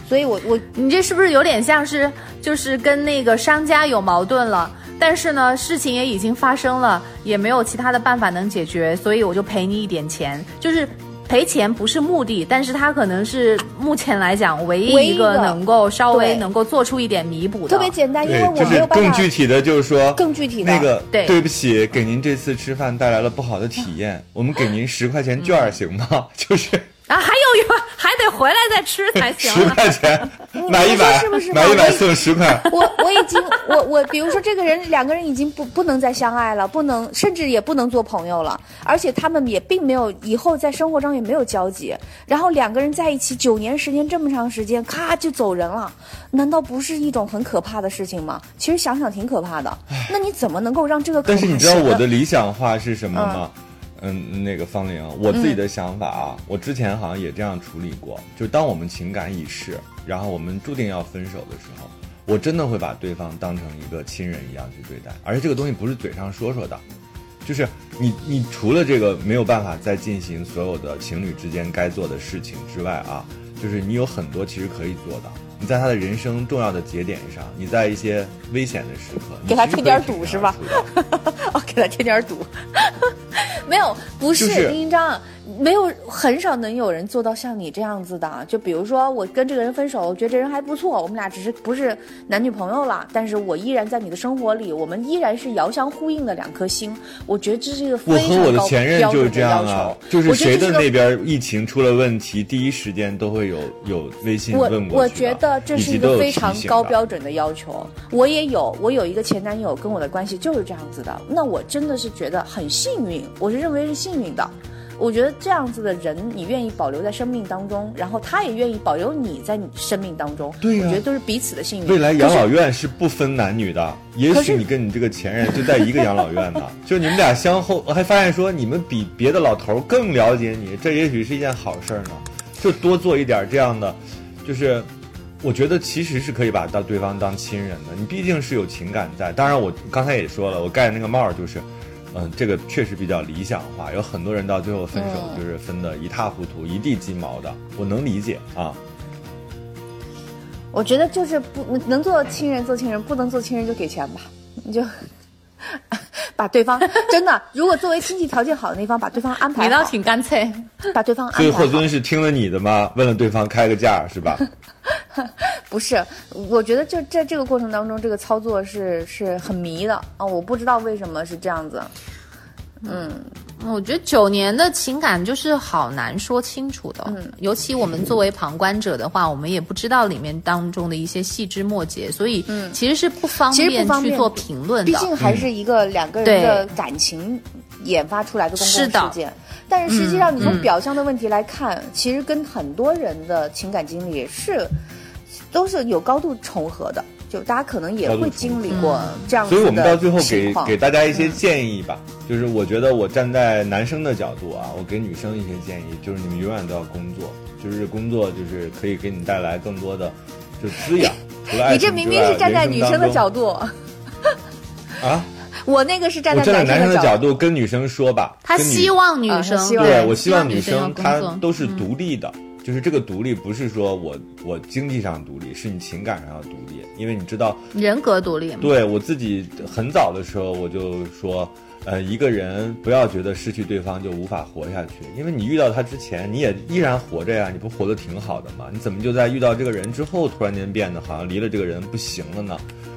Speaker 5: 所以我我
Speaker 4: 你这是不是有点像是就是跟那个商家有矛盾了？但是呢，事情也已经发生了，也没有其他的办法能解决，所以我就赔你一点钱，就是。赔钱不是目的，但是它可能是目前来讲唯一一个能够稍微能够做出一点弥补的。
Speaker 5: 特别简单，因为，我
Speaker 3: 就是更
Speaker 5: 没有办法更
Speaker 3: 具体的，就是说
Speaker 5: 更具体的
Speaker 3: 那个
Speaker 4: 对
Speaker 3: 对不起，给您这次吃饭带来了不好的体验，我们给您十块钱券儿行吗？就是
Speaker 4: 啊，还有一个还得回来再吃 才行
Speaker 3: 十块钱买一百
Speaker 5: 是不是，
Speaker 3: 买一百
Speaker 5: 我
Speaker 3: 送十块。
Speaker 5: 我我已经我我比如说这个人两个人已经不不能再相爱了，不能甚至也不能做朋友了，而且他们也并没有以后在生活中也没有交集，然后两个人在一起九年时间这么长时间，咔就走人了，难道不是一种很可怕的事情吗？其实想想挺可怕的。那你怎么能够让这个
Speaker 3: 但是你知道我的理想化是什么吗？嗯，嗯那个方玲，我自己的想法啊，我之前好像也这样处理过，就当我们情感已逝，然后我们注定要分手的时候，我真的会把对方当成一个亲人一样去对待，而且这个东西不是嘴上说说的，就是你你除了这个没有办法再进行所有的情侣之间该做的事情之外啊，就是你有很多其实可以做的。你在他的人生重要的节点上，你在一些危险的时刻，
Speaker 5: 给他添点堵是吧 哦，给他添点堵。没有，不是丁一章，没有很少能有人做到像你这样子的。就比如说，我跟这个人分手，我觉得这人还不错，我们俩只是不是男女朋友了，但是我依然在你的生活里，我们依然是遥相呼应的两颗心。我觉得这是一个
Speaker 3: 我
Speaker 5: 非常高
Speaker 3: 和我的前任
Speaker 5: 标
Speaker 3: 就是这。样啊，就是谁的那边疫情出了问题，第一时间都会有有微信
Speaker 5: 我
Speaker 3: 问过去的
Speaker 5: 我觉得这是一个非常高标准的要求。我也有，我有一个前男友，跟我的关系就是这样子的。那我真的是觉得很幸运，我是认为是幸运的。我觉得这样子的人，你愿意保留在生命当中，然后他也愿意保留你在你生命当中，我觉得都是彼此的幸运。
Speaker 3: 未来养老院是不分男女的，也许你跟你这个前任就在一个养老院呢，就你们俩相后，我还发现说你们比别的老头儿更了解你，这也许是一件好事儿呢。就多做一点这样的，就是我觉得其实是可以把当对方当亲人的，你毕竟是有情感在。当然，我刚才也说了，我盖的那个帽儿就是。嗯，这个确实比较理想化，有很多人到最后分手
Speaker 5: 嗯
Speaker 3: 就是分的一塌糊涂、一地鸡毛的，我能理解啊。
Speaker 5: 我觉得就是不能做亲人做亲人，不能做亲人就给钱吧，你就把对方真的，如果作为经济条件好的那方，把对方安排好，
Speaker 1: 你倒挺干脆。
Speaker 5: 把对方安
Speaker 3: 所以霍。尊是听了你的吗？问了对方开个价是吧？
Speaker 5: 不是，我觉得就在这个过程当中，这个操作是是很迷的啊！我不知道为什么是这样子。
Speaker 4: 嗯我觉得九年的情感就是好难说清楚的，
Speaker 5: 嗯
Speaker 4: 尤其我们作为旁观者的话，我们也不知道里面当中的一些细枝末节，所以其实是不方
Speaker 5: 嗯其实
Speaker 4: 便
Speaker 5: 不方便
Speaker 4: 去做评论的。
Speaker 5: 毕竟还是一个两个人的感情研发出来的公
Speaker 4: 是的
Speaker 5: 共事件。但是实际上，你从
Speaker 4: 嗯
Speaker 5: 表象的问题来看，其实跟很多人的情感经历是都是有高度重合的。就大家可能也会经历过这样子
Speaker 3: 所以我们到最后给给大家一些建议吧，就是我觉得我站在男生的角度啊，我给女生一些建议，就是你们永远都要工作，就是工作就是可以给你带来更多的就滋养。除了爱
Speaker 5: 你这明明是站在女生的角
Speaker 3: 度。
Speaker 5: 度，
Speaker 3: 啊，
Speaker 5: 我那个是站在
Speaker 3: 站在男生的角
Speaker 5: 度。
Speaker 3: 跟女生说吧，
Speaker 4: 他希望女生，
Speaker 3: 对我希望女
Speaker 4: 女生
Speaker 3: 她都是独立的，就是这个独立不是说我我经济上独立，是你情感上要独立，因为你知道
Speaker 4: 人格独立。
Speaker 3: 对我自己很早的时候我就说，呃，一个人不要觉得失去对方就无法活下去，因为你遇到他之前你也依然活着呀，你不活得挺好的吗？你怎么就在遇到这个人之后突然间变得好像离了这个人不行了呢？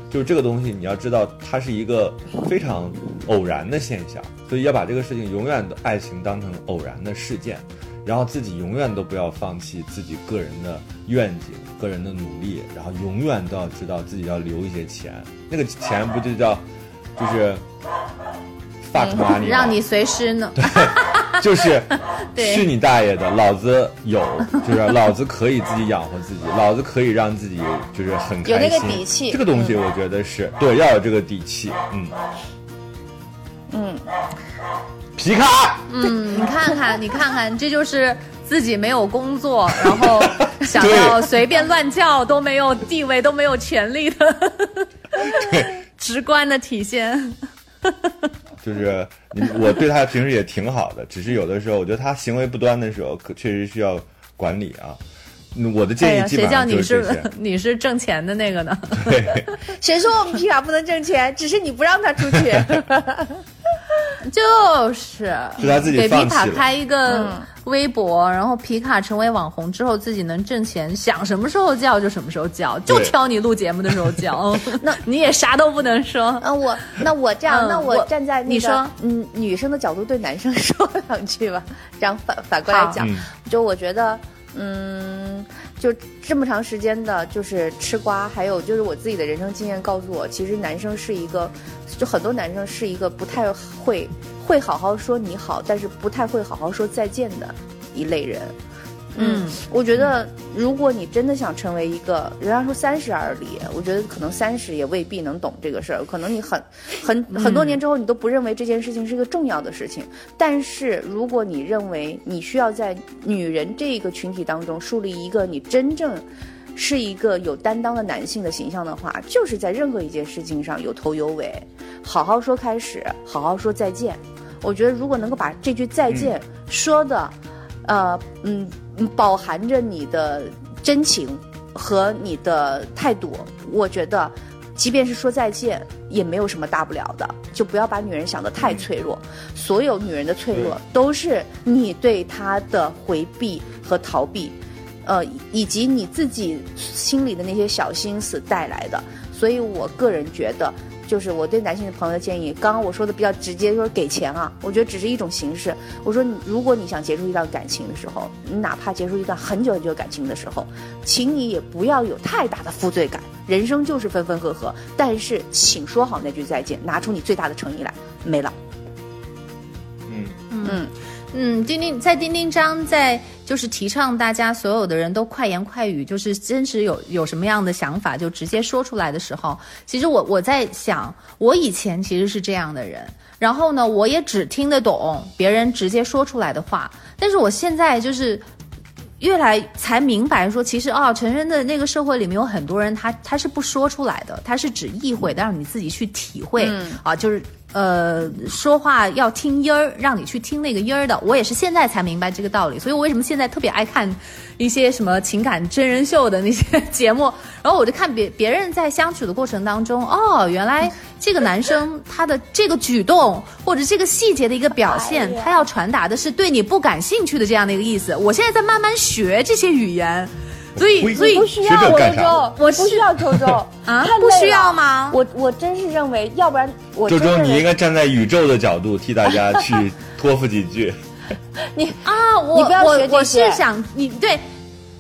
Speaker 3: 就是这个东西，你要知道它是一个非常偶然的现象，所以要把这个事情永远的爱情当成偶然的事件，然后自己永远都不要放弃自己个人的愿景、个人的努力，然后永远都要知道自己要留一些钱，那个钱不就叫就是 fuck money，吗？
Speaker 4: 让你随时呢，
Speaker 3: 就是
Speaker 4: 对。
Speaker 3: 去你大爷的，老子有，就是老子可以自己养活自己，老子可以让自己就是很开心，
Speaker 5: 有那个底气。
Speaker 3: 这个东西我觉得是、对，要有这个底气，嗯。
Speaker 5: 嗯，
Speaker 3: 皮卡，
Speaker 4: 嗯，你看看，你看看，这就是自己没有工作，然后想要随便乱叫都没有地位都没有权利的 直观的体现。
Speaker 3: 就是你，我对他平时也挺好的，只是有的时候我觉得他行为不端的时候，可确实需要管理啊。嗯我的建议基本
Speaker 4: 谁叫你
Speaker 3: 上就是这
Speaker 4: 是。你是挣钱的那个呢？
Speaker 3: 对，
Speaker 5: 谁说我们皮卡不能挣钱？只是你不让他出去。
Speaker 4: 就是
Speaker 3: 是他自己
Speaker 4: 给皮卡开一个
Speaker 5: 嗯。
Speaker 4: 微博，然后皮卡成为网红之后，自己能挣钱，想什么时候叫就什么时候叫，就挑你录节目的时候叫。那 你也啥都不能说。
Speaker 5: 嗯，我那我这样，
Speaker 4: 嗯
Speaker 5: 那我
Speaker 4: 我
Speaker 5: 站在那个
Speaker 4: 你说。
Speaker 5: 嗯女生的角度对男生说两句吧，这样反反过来讲，
Speaker 3: 嗯。
Speaker 5: 就我觉得，嗯，就这么长时间的，就是吃瓜，还有就是我自己的人生经验告诉我，其实男生是一个，就很多男生是一个不太会会好好说你好，但是不太会好好说再见的一类人。嗯，我觉得如果你真的想成为一个，人家说三十而立，我觉得可能三十也未必能懂这个事儿，可能你很很很多年之后，你都不认为这件事情是一个重要的事情。但是如果你认为你需要在女人这个群体当中树立一个你真正是一个有担当的男性的形象的话，就是在任何一件事情上有头有尾，好好说开始，好好说再见。我觉得如果能够把这句再见说的，呃，嗯，嗯饱含着你的真情和你的态度，我觉得，即便是说再见，也没有什么大不了的。就不要把女人想得太脆弱，所有女人的脆弱都是你对她的回避和逃避，呃，以及你自己心里的那些小心思带来的。所以我个人觉得。就是我对男性的朋友的建议，刚刚我说的比较直接，就是给钱啊，我觉得只是一种形式。我说，如果你想结束一段感情的时候，你哪怕结束一段很久很久感情的时候，请你也不要有太大的负罪感。人生就是分分合合，但是请说好那句再见，拿出你最大的诚意来，没了。
Speaker 3: 嗯
Speaker 5: 嗯，
Speaker 4: 嗯，嗯。丁丁在丁丁章在就是提倡大家所有的人都快言快语，就是真实有有什么样的想法就直接说出来的时候，其实我我在想，我以前其实是这样的人，然后呢，我也只听得懂别人直接说出来的话，但是我现在就是。越来才明白说，其实啊、成人的那个社会里面有很多人他，他是不说出来的，他是只意会的，让你自己去体会、啊，就是呃，说话要听音儿，让你去听那个音儿的。我也是现在才明白这个道理，所以我为什么现在特别爱看一些什么情感真人秀的那些节目，然后我就看别别人在相处的过程当中，哦，原来这个男生他的这个举动或者这个细节的一个表现，他要传达的是对你不感兴趣的这样的一个意思。我现在在慢慢学这些语言，所以所以
Speaker 5: 不需
Speaker 3: 学
Speaker 5: 要周周，
Speaker 4: 我
Speaker 5: 不需要周周
Speaker 4: 啊不需要吗
Speaker 5: 我我真是认为，要不然我
Speaker 3: 周周，你应该站在宇宙的角度替大家去 托付几句。
Speaker 4: 你啊，我
Speaker 5: 你不要
Speaker 4: 我我是想你对。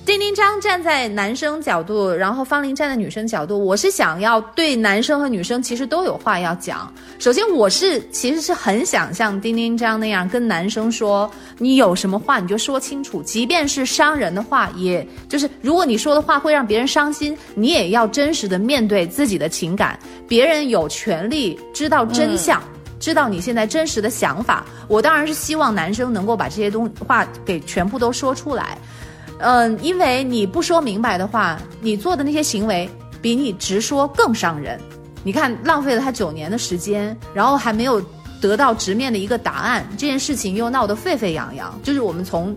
Speaker 4: 丁丁章站在男生角度，然后方林站在女生角度，我是想要对男生和女生其实都有话要讲。首先，我是其实是很想像丁丁章那样跟男生说，你有什么话你就说清楚，即便是伤人的话，也就是如果你说的话会让别人伤心，你也要真实的面对自己的情感。别人有权利知道真相。知道你现在真实的想法，我当然是希望男生能够把这些东话给全部都说出来。嗯，因为你不说明白的话，你做的那些行为比你直说更伤人。你看，浪费了他九年的时间，然后还没有得到直面的一个答案，这件事情又闹得沸沸扬扬。就是我们从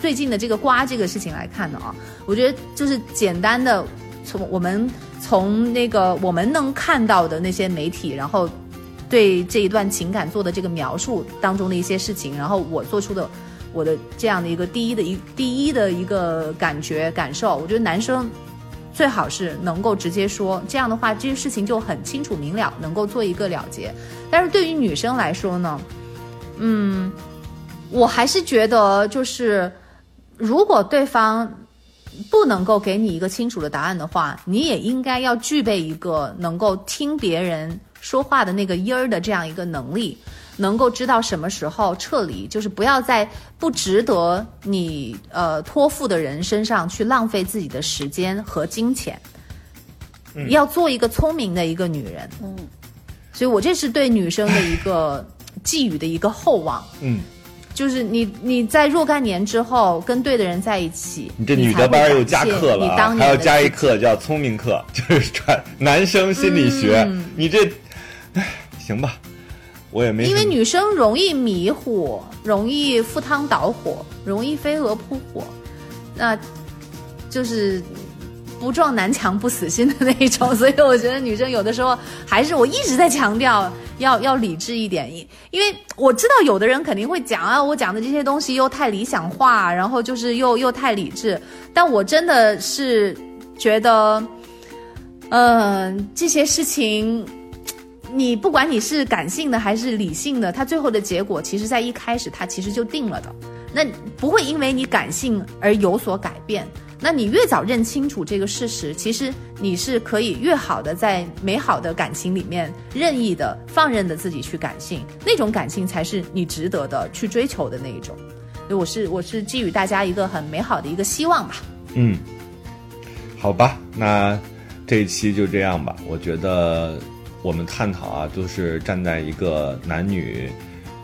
Speaker 4: 最近的这个瓜这个事情来看的啊，我觉得就是简单的从我们从那个我们能看到的那些媒体，然后对这一段情感做的这个描述当中的一些事情，然后我做出的我的这样的一个第一的一第一的一个感觉感受，我觉得男生最好是能够直接说，这样的话这些事情就很清楚明了，能够做一个了结。但是对于女生来说呢，嗯，我还是觉得就是如果对方。不能够给你一个清楚的答案的话，你也应该要具备一个能够听别人说话的那个音儿的这样一个能力，能够知道什么时候撤离，就是不要在不值得你呃托付的人身上去浪费自己的时间和金钱。要做一个聪明的一个女人，
Speaker 5: 嗯，
Speaker 4: 所以我这是对女生的一个寄予的一个厚望。
Speaker 3: 嗯，
Speaker 4: 就是你你在若干年之后跟对的人在一起，
Speaker 3: 你这女的班又加课了
Speaker 4: 你
Speaker 3: 啊，
Speaker 4: 当年
Speaker 3: 还要加一课叫聪明课，就是传 男生心理学。
Speaker 4: 嗯。
Speaker 3: 你这，唉，行吧，我也没。
Speaker 4: 因为女生容易迷糊，容易赴汤蹈火，容易飞蛾扑火，那就是不撞南墙不死心的那一种。所以我觉得女生有的时候还是我一直在强调要要理智一点，因因为我知道有的人肯定会讲啊，我讲的这些东西又太理想化，然后就是又又太理智，但我真的是觉得，嗯、这些事情。你不管你是感性的还是理性的，它最后的结果其实在一开始它其实就定了的，那不会因为你感性而有所改变。那你越早认清楚这个事实，其实你是可以越好的在美好的感情里面任意的放任的自己去感性，那种感性才是你值得的去追求的那一种。所以我是我是寄予大家一个很美好的一个希望吧。
Speaker 3: 嗯，好吧，那这一期就这样吧。我觉得我们探讨啊，都是站在一个男女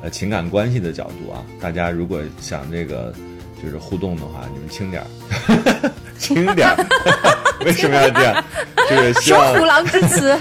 Speaker 3: 呃情感关系的角度啊。大家如果想这个就是互动的话，你们轻点儿，轻点儿。为什么要这样？就是希望
Speaker 4: 虎狼之词，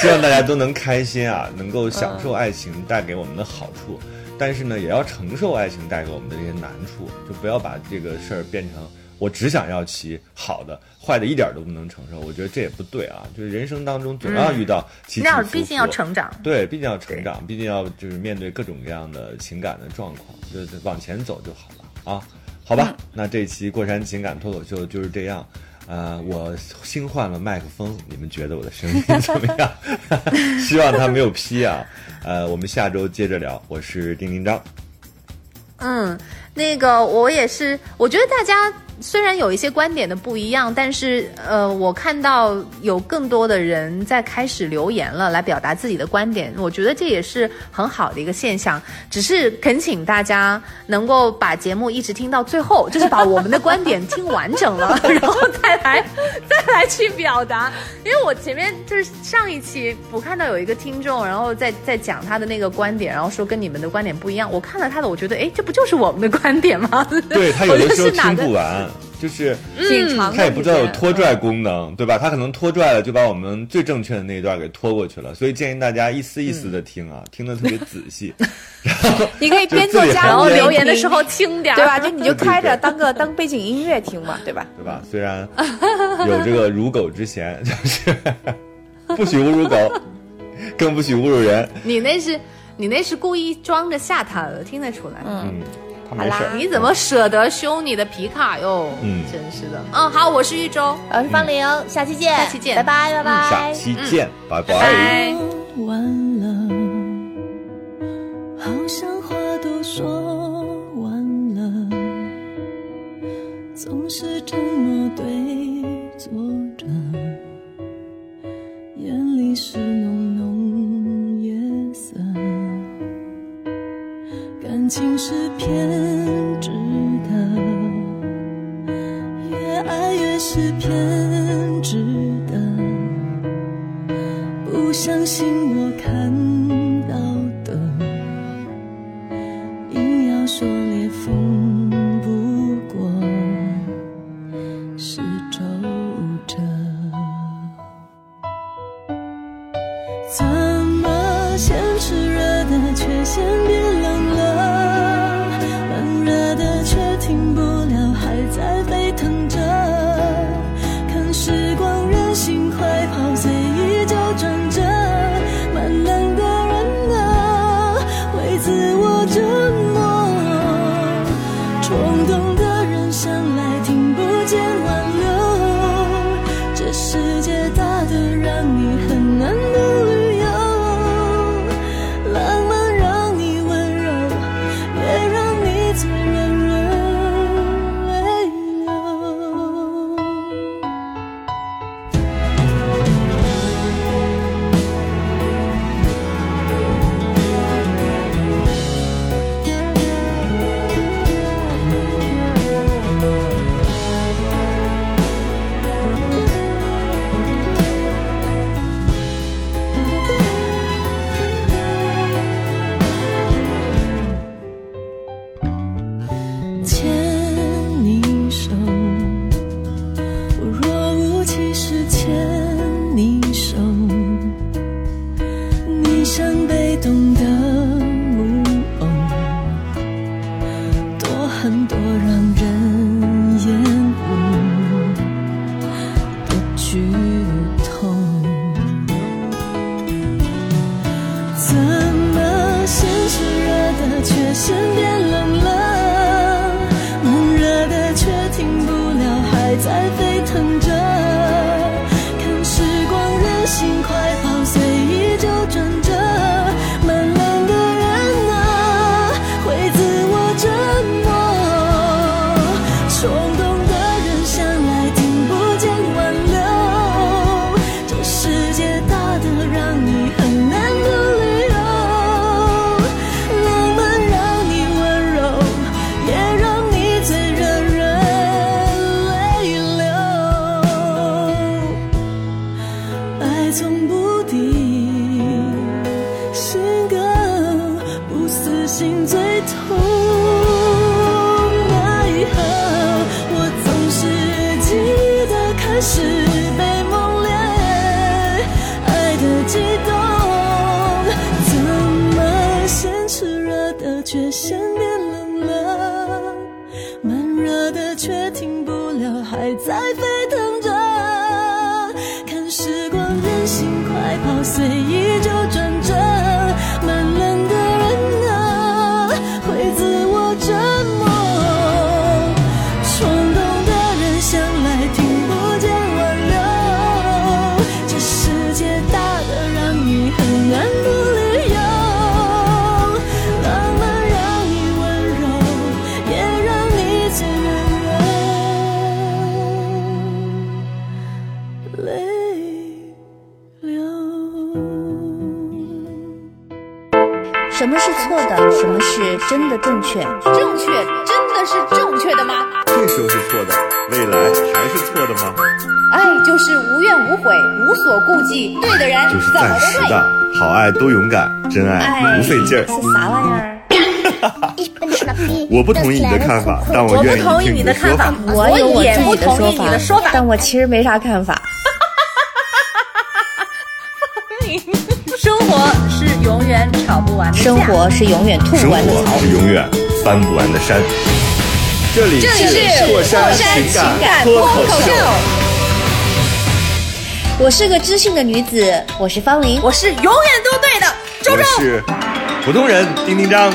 Speaker 3: 希望大家都能开心啊，能够享受爱情带给我们的好处，但是呢，也要承受爱情带给我们的这些难处，就不要把这个事儿变成我只想要其好的，坏的一点都不能承受。我觉得这也不对啊，就是人生当中总要遇到起起伏伏，
Speaker 4: 那毕竟要成长。
Speaker 3: 对，毕竟要成长，毕竟要就是面对各种各样的情感的状况，就是往前走就好了啊。好吧，那这期过山情感脱口秀就是这样。呃，我新换了麦克风，你们觉得我的声音怎么样？希望他没有批啊。呃，我们下周接着聊。我是丁丁张。
Speaker 4: 嗯，那个我也是，我觉得大家虽然有一些观点的不一样，但是呃，我看到有更多的人在开始留言了，来表达自己的观点，我觉得这也是很好的一个现象。只是恳请大家能够把节目一直听到最后，就是把我们的观点听完整了，然后再来再来去表达。因为我前面就是上一期我看到有一个听众，然后在在讲他的那个观点，然后说跟你们的观点不一样。我看了他的，我觉得哎，这不就是我们的观点吗？
Speaker 3: 对他有的时候 听不完，就是
Speaker 5: 挺长的
Speaker 3: 他也不知道有拖拽功能，对吧？他可能拖拽了，就把我们最正确的那一段给拖过去了。所以建议大家一丝一丝的听啊，听得特别仔细。
Speaker 5: 你可以边做家
Speaker 3: 然后
Speaker 5: 务
Speaker 4: 留言的时候轻点儿
Speaker 5: 对吧？就你就开着当个当背景音乐听嘛，对吧？
Speaker 3: 对吧？虽然有这个辱狗之嫌，就是不许侮辱狗，更不许侮辱人。
Speaker 4: 你那是你那是故意装着吓他的，听得出来。
Speaker 3: 嗯，他没事。
Speaker 4: 你怎么舍得修你的皮卡哟？
Speaker 3: 嗯
Speaker 4: 真是的。嗯，好，我是玉州，
Speaker 5: 我是方玲，下期见，
Speaker 4: 下期见
Speaker 5: 拜拜，拜拜，
Speaker 3: 下期见，拜拜。
Speaker 4: 拜。
Speaker 7: 完了，好像话都说完了，总是沉默对坐着，眼里是浓浓感情是偏执的，越爱越是偏执的。不相信从不
Speaker 8: 敌性格不死心最痛奈何
Speaker 7: 我总是记得开始真的正确？
Speaker 4: 正确真的是正确的吗？
Speaker 3: 这时候是错的，未来还是错的吗？
Speaker 4: 爱就是无怨无悔，无所顾忌，对的人
Speaker 3: 就是。暂时的，好爱多勇敢，真爱不费劲儿。
Speaker 7: 是啥玩意儿？
Speaker 3: 我不同意你的看法，但
Speaker 7: 我
Speaker 3: 愿
Speaker 7: 不同意
Speaker 3: 意听
Speaker 7: 你的看法
Speaker 3: 的说法。，
Speaker 7: 我有我
Speaker 4: 也
Speaker 7: 自己的
Speaker 4: 不同意
Speaker 7: 说法，
Speaker 4: 你的说法
Speaker 7: 但我其实没啥看法。生活是永远吵不完的
Speaker 4: 生活是永远吐
Speaker 3: 生
Speaker 4: 不完的
Speaker 3: 草。是永远翻不完的山。这里
Speaker 4: 是
Speaker 3: 过山
Speaker 4: 情
Speaker 3: 情
Speaker 4: 感
Speaker 3: 脱
Speaker 4: 脱口秀
Speaker 3: 秀。
Speaker 4: 我是个知性的女子，我是方玲。
Speaker 7: 我是永远都对的，周周
Speaker 3: 我。是普通人丁丁张。